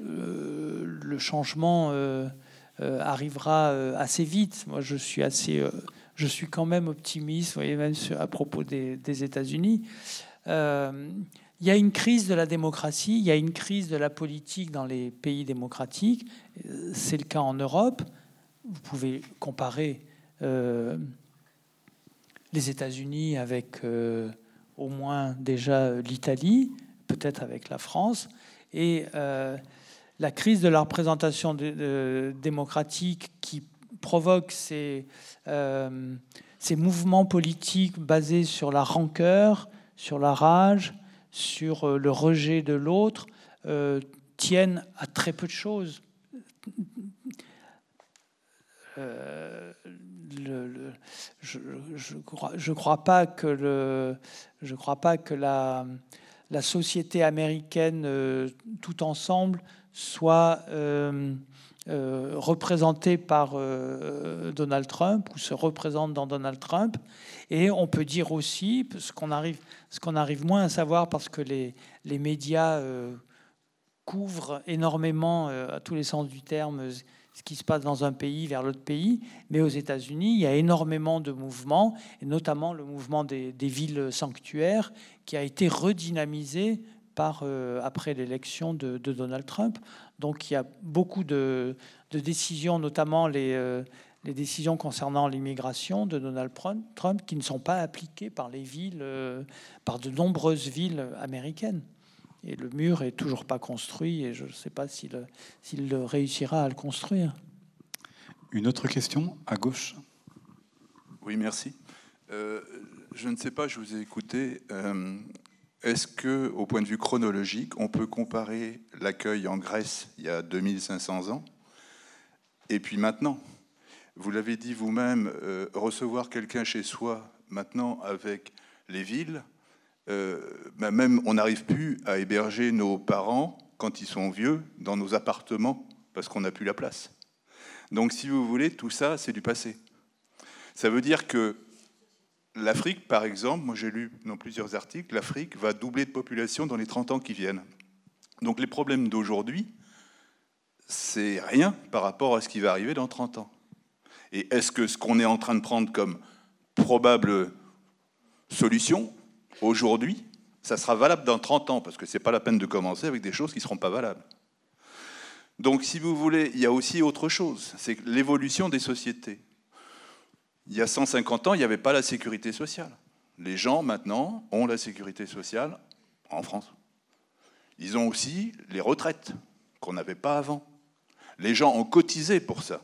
euh, le changement euh, arrivera assez vite. Moi, je suis assez je suis quand même optimiste, voyez, même à propos des, États-Unis. Euh, il y a une crise de la démocratie, il y a une crise de la politique dans les pays démocratiques. C'est le cas en Europe. Vous pouvez comparer euh, les États-Unis avec euh, au moins déjà l'Italie, peut-être avec la France. Et la crise de la représentation démocratique qui provoque ces, euh, mouvements politiques basés sur la rancœur, sur la rage, sur euh, le rejet de l'autre, euh, tiennent à très peu de choses. Je ne crois, pas que, la, société américaine tout ensemble soit euh, représenté par euh, Donald Trump ou se représente dans Donald Trump. Et on peut dire aussi, ce qu'on arrive, moins à savoir parce que les, médias euh, couvrent énormément, à tous les sens du terme, ce qui se passe dans un pays vers l'autre pays. Mais aux États-Unis, il y a énormément de mouvements, et notamment le mouvement des, villes sanctuaires, qui a été redynamisé par, après l'élection de, de, Donald Trump. Donc il y a beaucoup de, décisions, notamment euh, les, décisions concernant l'immigration de Donald Trump, qui ne sont pas appliquées par les villes, euh, par de nombreuses villes américaines. Et le mur est toujours pas construit, et je ne sais pas s'il réussira à le construire. Une autre question à gauche? Oui, merci. Euh, je ne sais pas, je vous ai écouté. Est-ce que, au point de vue chronologique, on peut comparer l'accueil en Grèce il y a 2500 ans et puis maintenant? Vous l'avez dit vous-même, euh, recevoir quelqu'un chez soi maintenant avec les villes, euh, ben même on n'arrive plus à héberger nos parents quand ils sont vieux dans nos appartements parce qu'on n'a plus la place. Donc, si vous voulez, tout ça, c'est du passé. Ça veut dire que L'Afrique, par exemple, moi j'ai lu dans plusieurs articles, l'Afrique va doubler de population dans les 30 ans qui viennent. Donc les problèmes d'aujourd'hui, c'est rien par rapport à ce qui va arriver dans 30 ans. Et est-ce que ce qu'on est en train de prendre comme probable solution aujourd'hui, ça sera valable dans 30 ans Parce que ce n'est pas la peine de commencer avec des choses qui ne seront pas valables. Donc si vous voulez, il y a aussi autre chose, c'est l'évolution des sociétés. Il y a 150 ans, il n'y avait pas la sécurité sociale. Les gens, maintenant, ont la sécurité sociale en France. Ils ont aussi les retraites qu'on n'avait pas avant. Les gens ont cotisé pour ça.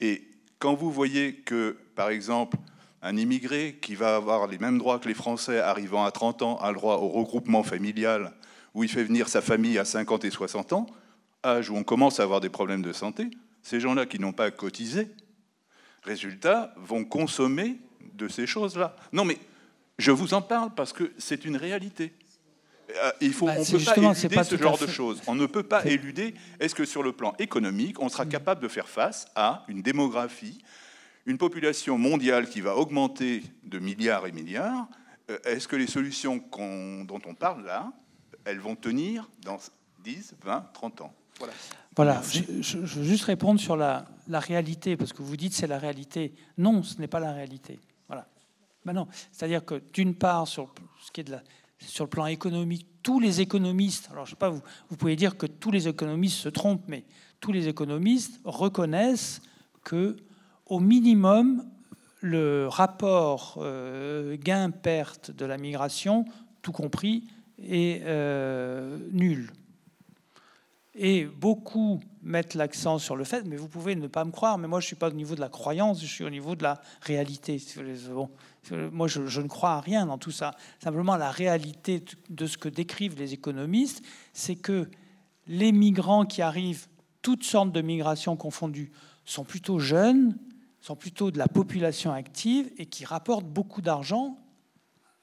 Et quand vous voyez que, par exemple, un immigré qui va avoir les mêmes droits que les Français arrivant à 30 ans a le droit au regroupement familial où il fait venir sa famille à 50 et 60 ans, âge où on commence à avoir des problèmes de santé, ces gens-là qui n'ont pas cotisé, résultat, vont consommer de ces choses-là. Non, mais je vous en parle parce que c'est une réalité. Euh, il faut, bah, on ne peut pas éluder ce genre de choses. On ne peut pas éluder. Est-ce que sur le plan économique, on sera capable de faire face à une démographie, une population mondiale qui va augmenter de milliards et milliards euh, Est-ce que les solutions dont on parle là, elles vont tenir dans 10, 20, 30 ans? Voilà. Voilà, je, veux juste répondre sur la, réalité, parce que vous dites c'est la réalité. Non, ce n'est pas la réalité. Voilà. Ben C'est-à-dire que d'une part, sur ce qui est de la, sur le plan économique, tous les économistes, alors je sais pas, vous, vous pouvez dire que tous les économistes se trompent, mais tous les économistes reconnaissent que, au minimum, le rapport euh, gain-perte de la migration, tout compris, est euh, nul. Et beaucoup mettent l'accent sur le fait, mais vous pouvez ne pas me croire, mais moi je ne suis pas au niveau de la croyance, je suis au niveau de la réalité. Bon, moi je, je, ne crois à rien dans tout ça. Simplement la réalité de ce que décrivent les économistes, c'est que les migrants qui arrivent, toutes sortes de migrations confondues, sont plutôt jeunes, sont plutôt de la population active et qui rapportent beaucoup d'argent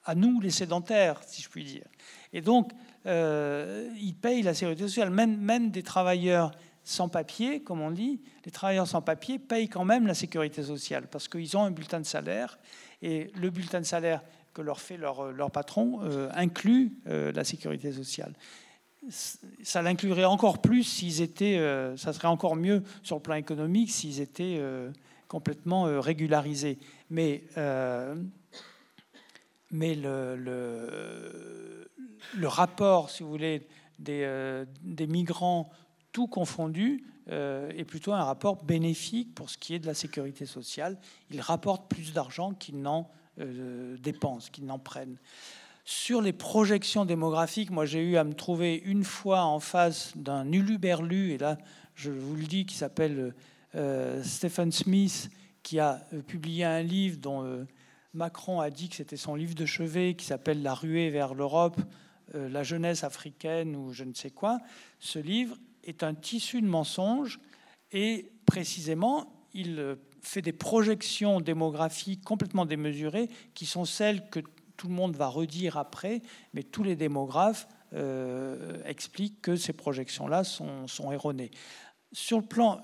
à nous, les sédentaires, si je puis dire. Et donc, euh, ils payent la sécurité sociale. Même, des travailleurs sans papier, comme on dit, les travailleurs sans papier payent quand même la sécurité sociale parce qu'ils ont un bulletin de salaire et le bulletin de salaire que leur fait leur, leur patron euh, inclut euh, la sécurité sociale. Ça l'inclurait encore plus s'ils étaient, euh, ça serait encore mieux sur le plan économique s'ils étaient complètement euh, régularisé. Mais, euh, mais le, le, rapport, si vous voulez, des, euh, des migrants tout confondus est plutôt un rapport bénéfique pour ce qui est de la sécurité sociale. Ils rapportent plus d'argent qu'ils n'en dépensent, qu'ils n'en prennent. Sur les projections démographiques, moi j'ai eu à me trouver une fois en face d'un uluberlu, et là je vous le dis, qui s'appelle Stephen Smith, qui a euh, publié un livre dont euh, Macron a dit que c'était son livre de chevet, qui s'appelle La ruée vers l'Europe, la jeunesse africaine ou je ne sais quoi. Ce livre est un tissu de mensonges et précisément, il fait des projections démographiques complètement démesurées qui sont celles que tout le monde va redire après, mais tous les démographes expliquent que ces projections-là sont erronées sur le plan,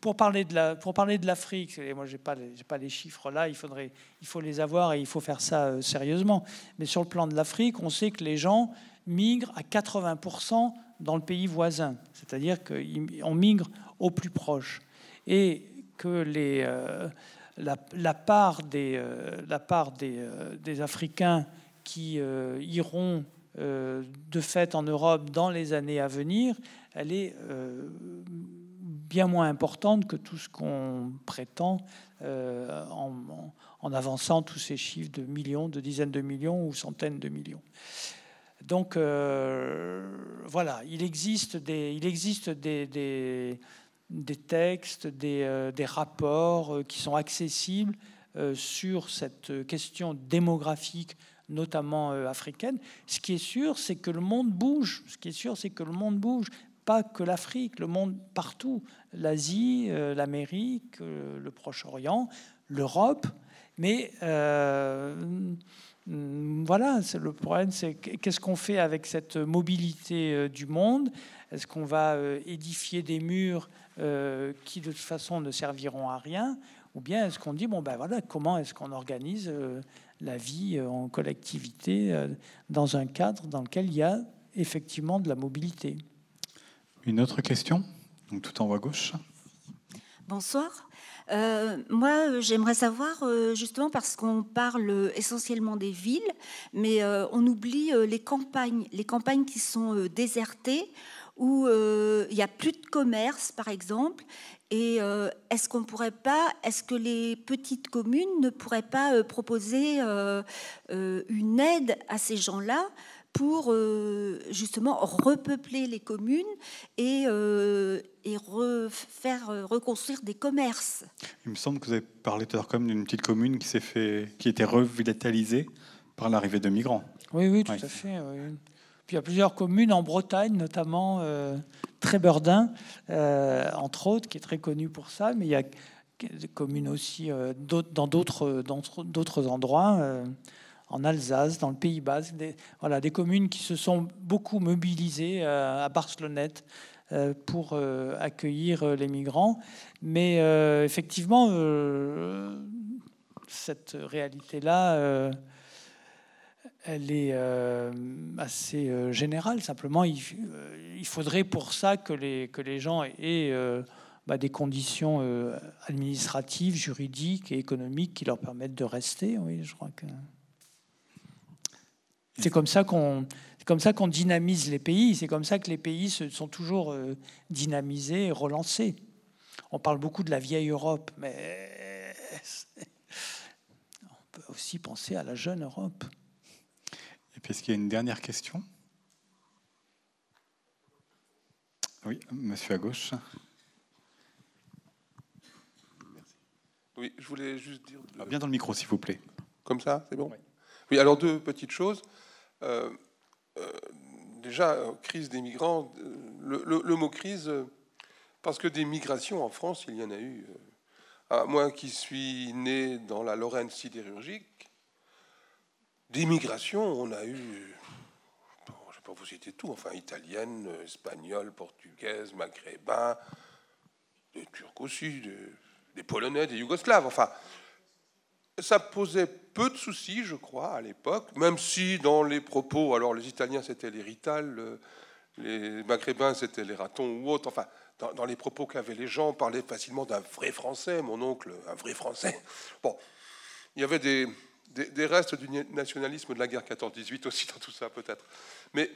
pour parler de la, pour parler de l'Afrique, moi j'ai pas, j'ai pas les chiffres là, il faudrait, il faut les avoir et il faut faire ça euh, sérieusement. Mais sur le plan de l'Afrique, on sait que les gens migrent à 80% dans le pays voisin, c'est-à-dire qu'on migre au plus proche et que les, euh, la, part des, euh, la part des, des Africains qui iront de fait en Europe dans les années à venir, elle est euh, bien moins importante que tout ce qu'on prétend euh, en, avançant tous ces chiffres de millions, de dizaines de millions ou centaines de millions. Donc euh, voilà, il existe des, des, textes, des, des, rapports qui sont accessibles sur cette question démographique notamment africaine. Ce qui est sûr, c'est que le monde bouge. Ce qui est sûr, c'est que le monde bouge pas que l'Afrique, le monde partout, l'Asie, euh, l'Amérique, euh, le Proche-Orient, l'Europe. Mais euh, voilà, le problème, c'est qu'est-ce qu'on fait avec cette mobilité du monde? Est-ce qu'on va édifier des murs qui de toute façon ne serviront à rien? Ou bien est-ce qu'on dit, bon ben voilà, comment est-ce qu'on organise la vie en collectivité dans un cadre dans lequel il y a effectivement de la mobilité? Une autre question? Tout en haut à gauche. Bonsoir. Euh, moi, j'aimerais savoir, euh, justement, parce qu'on parle essentiellement des villes, mais euh, on oublie les campagnes, les campagnes qui sont désertées, où il n'y a plus de commerce, par exemple. Et est-ce qu'on pourrait pas, est-ce que les petites communes ne pourraient pas proposer une aide à ces gens-là pour euh, justement repeupler les communes et, euh, et faire euh, reconstruire des commerces. Il me semble que vous avez parlé tout à l'heure comme d'une petite commune qui s'est fait, qui était revitalisée par l'arrivée de migrants. Oui, oui, tout à fait. Puis il y a plusieurs communes en Bretagne, notamment euh, Trébordin, entre autres, qui est très connu pour ça, mais il y a des communes aussi dans d'autres endroits en Alsace, dans le Pays Basque, des, voilà, des communes qui se sont beaucoup mobilisées euh, à Barcelonnette euh, pour euh, accueillir les migrants. Mais effectivement, cette réalité-là, elle est assez générale. Simplement, il, faudrait pour ça que les, que les gens aient bah, des conditions administratives, juridiques et économiques qui leur permettent de rester. Oui, je crois que. C'est comme ça qu'on comme ça qu'on dynamise les pays. C'est comme ça que les pays se sont toujours euh, dynamisés et relancés. On parle beaucoup de la vieille Europe, mais [laughs] on peut aussi penser à la jeune Europe. Et puis, est-ce qu'il y a une dernière question? Oui, monsieur à gauche. Oui, je voulais juste dire. Ah, bien dans le micro, s'il vous plaît. Comme ça, c'est bon? Oui. Alors deux petites choses. Euh, euh, déjà, crise des migrants, le, mot crise, parce que des migrations en France, il y en a eu. moi qui suis né dans la Lorraine sidérurgique, des migrations, on a eu, je ne vais pas vous citer tout, enfin italienne, espagnole, portugaise, maghrébin, des Turcs aussi, des Polonais, des Yougoslaves, enfin ça posait peu de soucis, je crois, à l'époque, même si dans les propos, alors les Italiens c'était les Rital, les Maghrébins c'était les ratons ou autres, enfin, dans, les propos qu'avaient les gens, on parlait facilement d'un vrai Français, mon oncle, un vrai Français. Bon, il y avait des, restes du nationalisme de la guerre 14-18 aussi dans tout ça, peut-être. Mais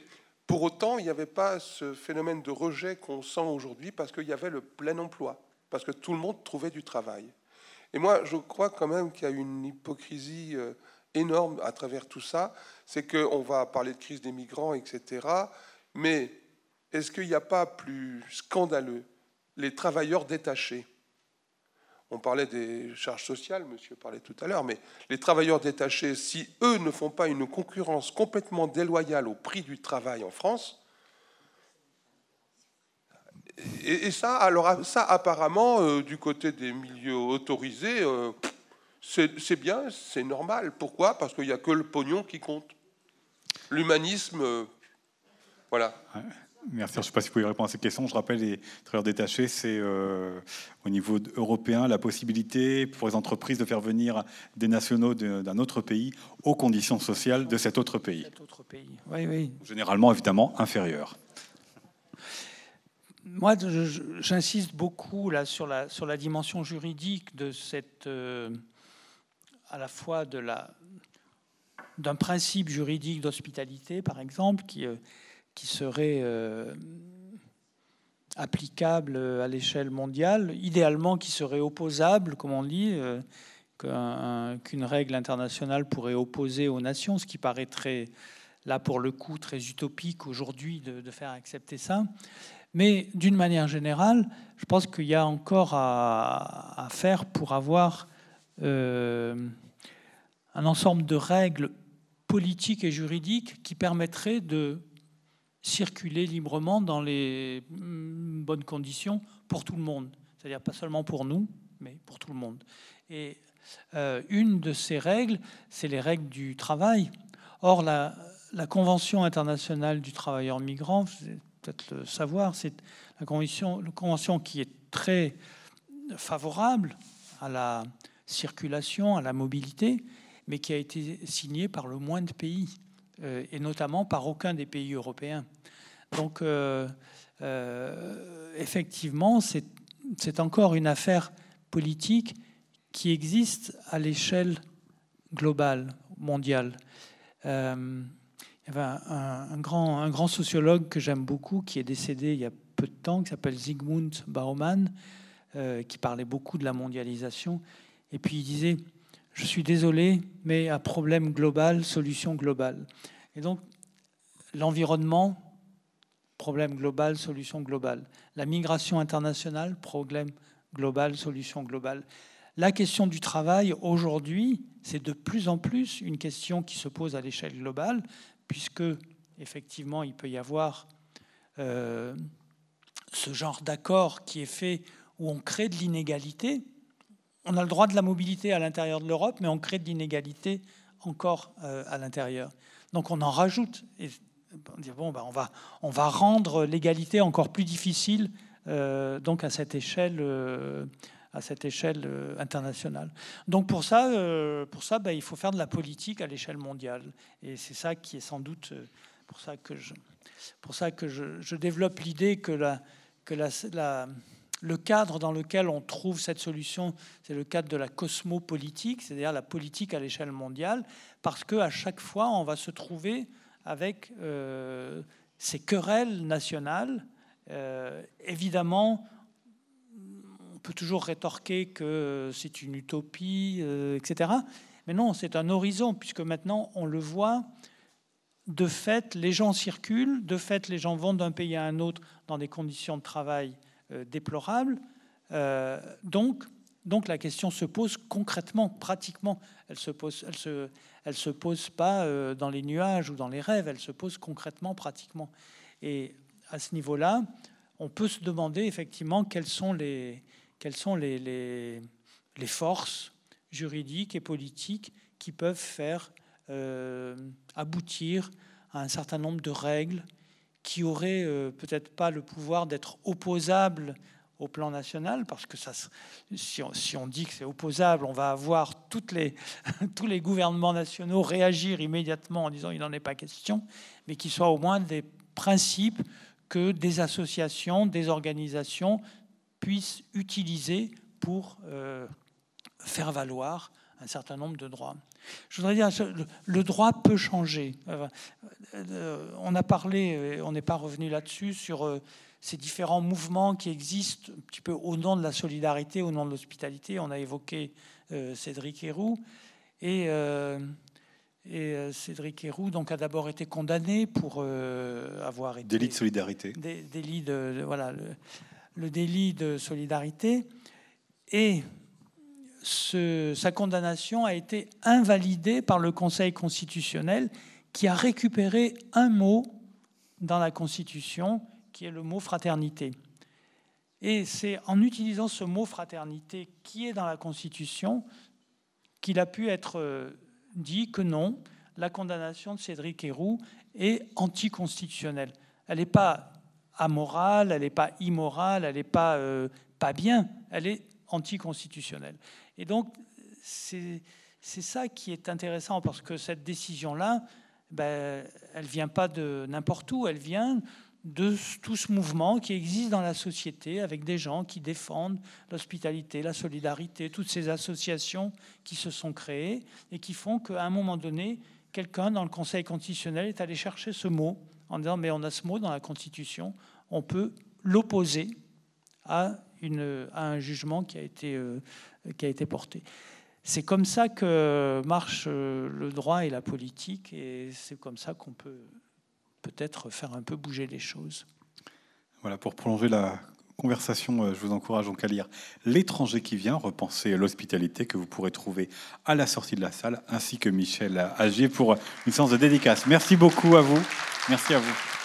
pour autant, il n'y avait pas ce phénomène de rejet qu'on sent aujourd'hui parce qu'il y avait le plein emploi, parce que tout le monde trouvait du travail. Et moi, je crois quand même qu'il y a une hypocrisie euh, énorme à travers tout ça. C'est qu'on va parler de crise des migrants, etc. Mais est-ce qu'il n'y a pas plus scandaleux les travailleurs détachés? On parlait des charges sociales, monsieur parlait tout à l'heure, mais les travailleurs détachés, si eux ne font pas une concurrence complètement déloyale au prix du travail en France, et, ça, alors ça, apparemment, euh, du côté des milieux autorisés, euh, c'est bien, c'est normal. Pourquoi? Parce qu'il n'y a que le pognon qui compte. L'humanisme, euh, voilà. Merci. Je ne sais pas si vous pouvez répondre à cette question. Je rappelle, les travailleurs détachés, c'est au niveau européen la possibilité pour les entreprises de faire venir des nationaux d'un autre pays aux conditions sociales de cet autre pays. Cet autre pays. Oui, oui. Généralement, évidemment, inférieurs moi, j'insiste beaucoup là, sur, la, sur la dimension juridique de cette, euh, à la fois de la, d'un principe juridique d'hospitalité, par exemple, qui, euh, qui serait euh, applicable à l'échelle mondiale, idéalement qui serait opposable, comme on dit, qu'une règle internationale pourrait opposer aux nations, ce qui paraîtrait, là pour le coup, très utopique aujourd'hui de faire accepter ça. Mais d'une manière générale, je pense qu'il y a encore à, faire pour avoir euh, un ensemble de règles politiques et juridiques qui permettraient de circuler librement dans les mm, bonnes conditions pour tout le monde. C'est-à-dire pas seulement pour nous, mais pour tout le monde. Et euh, une de ces règles, c'est les règles du travail. Or, la, la Convention internationale du travailleur migrant, le savoir, c'est la convention, qui est très favorable à la circulation, à la mobilité, mais qui a été signée par le moins de pays, euh, et notamment par aucun des pays européens. Donc, euh, euh, effectivement, c'est encore une affaire politique qui existe à l'échelle globale, mondiale. Y avait un, grand, un grand sociologue que j'aime beaucoup qui est décédé il y a peu de temps, qui s'appelle Zygmunt Bauman, euh, qui parlait beaucoup de la mondialisation. Et puis il disait, je suis désolé, mais à problème global, solution globale. Et donc l'environnement, problème global, solution globale. La migration internationale, problème global, solution globale. La question du travail, aujourd'hui, c'est de plus en plus une question qui se pose à l'échelle globale, puisque effectivement il peut y avoir euh, ce genre d'accord qui est fait où on crée de l'inégalité. On a le droit de la mobilité à l'intérieur de l'Europe, mais on crée de l'inégalité encore euh, à l'intérieur. Donc on en rajoute. Et on on va rendre l'égalité encore plus difficile euh, donc à cette échelle à cette échelle euh, internationale. Donc pour ça, euh, pour ça ben, il faut faire de la politique à l'échelle mondiale. Et c'est ça qui est sans doute euh, pour ça que je, pour ça que je, développe l'idée que, la, que la, le cadre dans lequel on trouve cette solution, c'est le cadre de la cosmopolitique, c'est-à-dire la politique à l'échelle mondiale, parce qu'à chaque fois, on va se trouver avec ces querelles nationales. évidemment, peut toujours rétorquer que c'est une utopie, euh, etc. Mais non, c'est un horizon, puisque maintenant, on le voit, de fait, les gens circulent, de fait, les gens vont d'un pays à un autre dans des conditions de travail euh, déplorables. Euh, donc, Donc la question se pose concrètement, pratiquement. Elle se pose, elle se, elle se pose pas dans les nuages ou dans les rêves. Elle se pose concrètement, pratiquement. Et à ce niveau-là, on peut se demander effectivement quelles sont les, quelles sont les, forces juridiques et politiques qui peuvent faire euh, aboutir à un certain nombre de règles qui auraient euh, peut-être pas le pouvoir d'être opposables au plan national, parce que si, on, dit que c'est opposable, on va avoir [laughs] tous les gouvernements nationaux réagir immédiatement en disant il n'en est pas question, mais qui soient au moins des principes que des associations, des organisations puissent utiliser pour euh, faire valoir un certain nombre de droits. Je voudrais dire, le droit peut changer. Euh, euh, on a parlé, on n'est pas revenu là-dessus, sur ces différents mouvements qui existent un petit peu au nom de la solidarité, au nom de l'hospitalité. On a évoqué Cédric Héroux. Et, et Cédric Héroux donc, a d'abord été condamné pour avoir été... Délit de solidarité. délit de, voilà, le, le délit de solidarité. Et sa condamnation a été invalidée par le Conseil constitutionnel qui a récupéré un mot dans la Constitution, qui est le mot fraternité. Et c'est en utilisant ce mot fraternité qui est dans la Constitution qu'il a pu être euh, dit que non, la condamnation de Cédric Héroux est anticonstitutionnelle. Elle n'est pas amorale, elle n'est pas immorale, elle n'est pas, euh, pas bien, elle est anticonstitutionnelle. Et donc, c'est ça qui est intéressant, parce que cette décision-là, ben, elle vient pas de n'importe où, elle vient de tout ce mouvement qui existe dans la société, avec des gens qui défendent l'hospitalité, la solidarité, toutes ces associations qui se sont créées et qui font qu'à un moment donné, quelqu'un dans le Conseil constitutionnel est allé chercher ce mot en disant mais on a ce mot dans la Constitution, on peut l'opposer à, un jugement qui a été, euh, qui a été porté. C'est comme ça que marche euh, le droit et la politique, et c'est comme ça qu'on peut peut-être faire un peu bouger les choses. Voilà, pour prolonger la conversation, euh, je vous encourage donc à lire L'étranger qui vient, repenser l'hospitalité que vous pourrez trouver à la sortie de la salle, ainsi que Michel Agier pour une séance de dédicace. Merci beaucoup à vous. Merci à vous.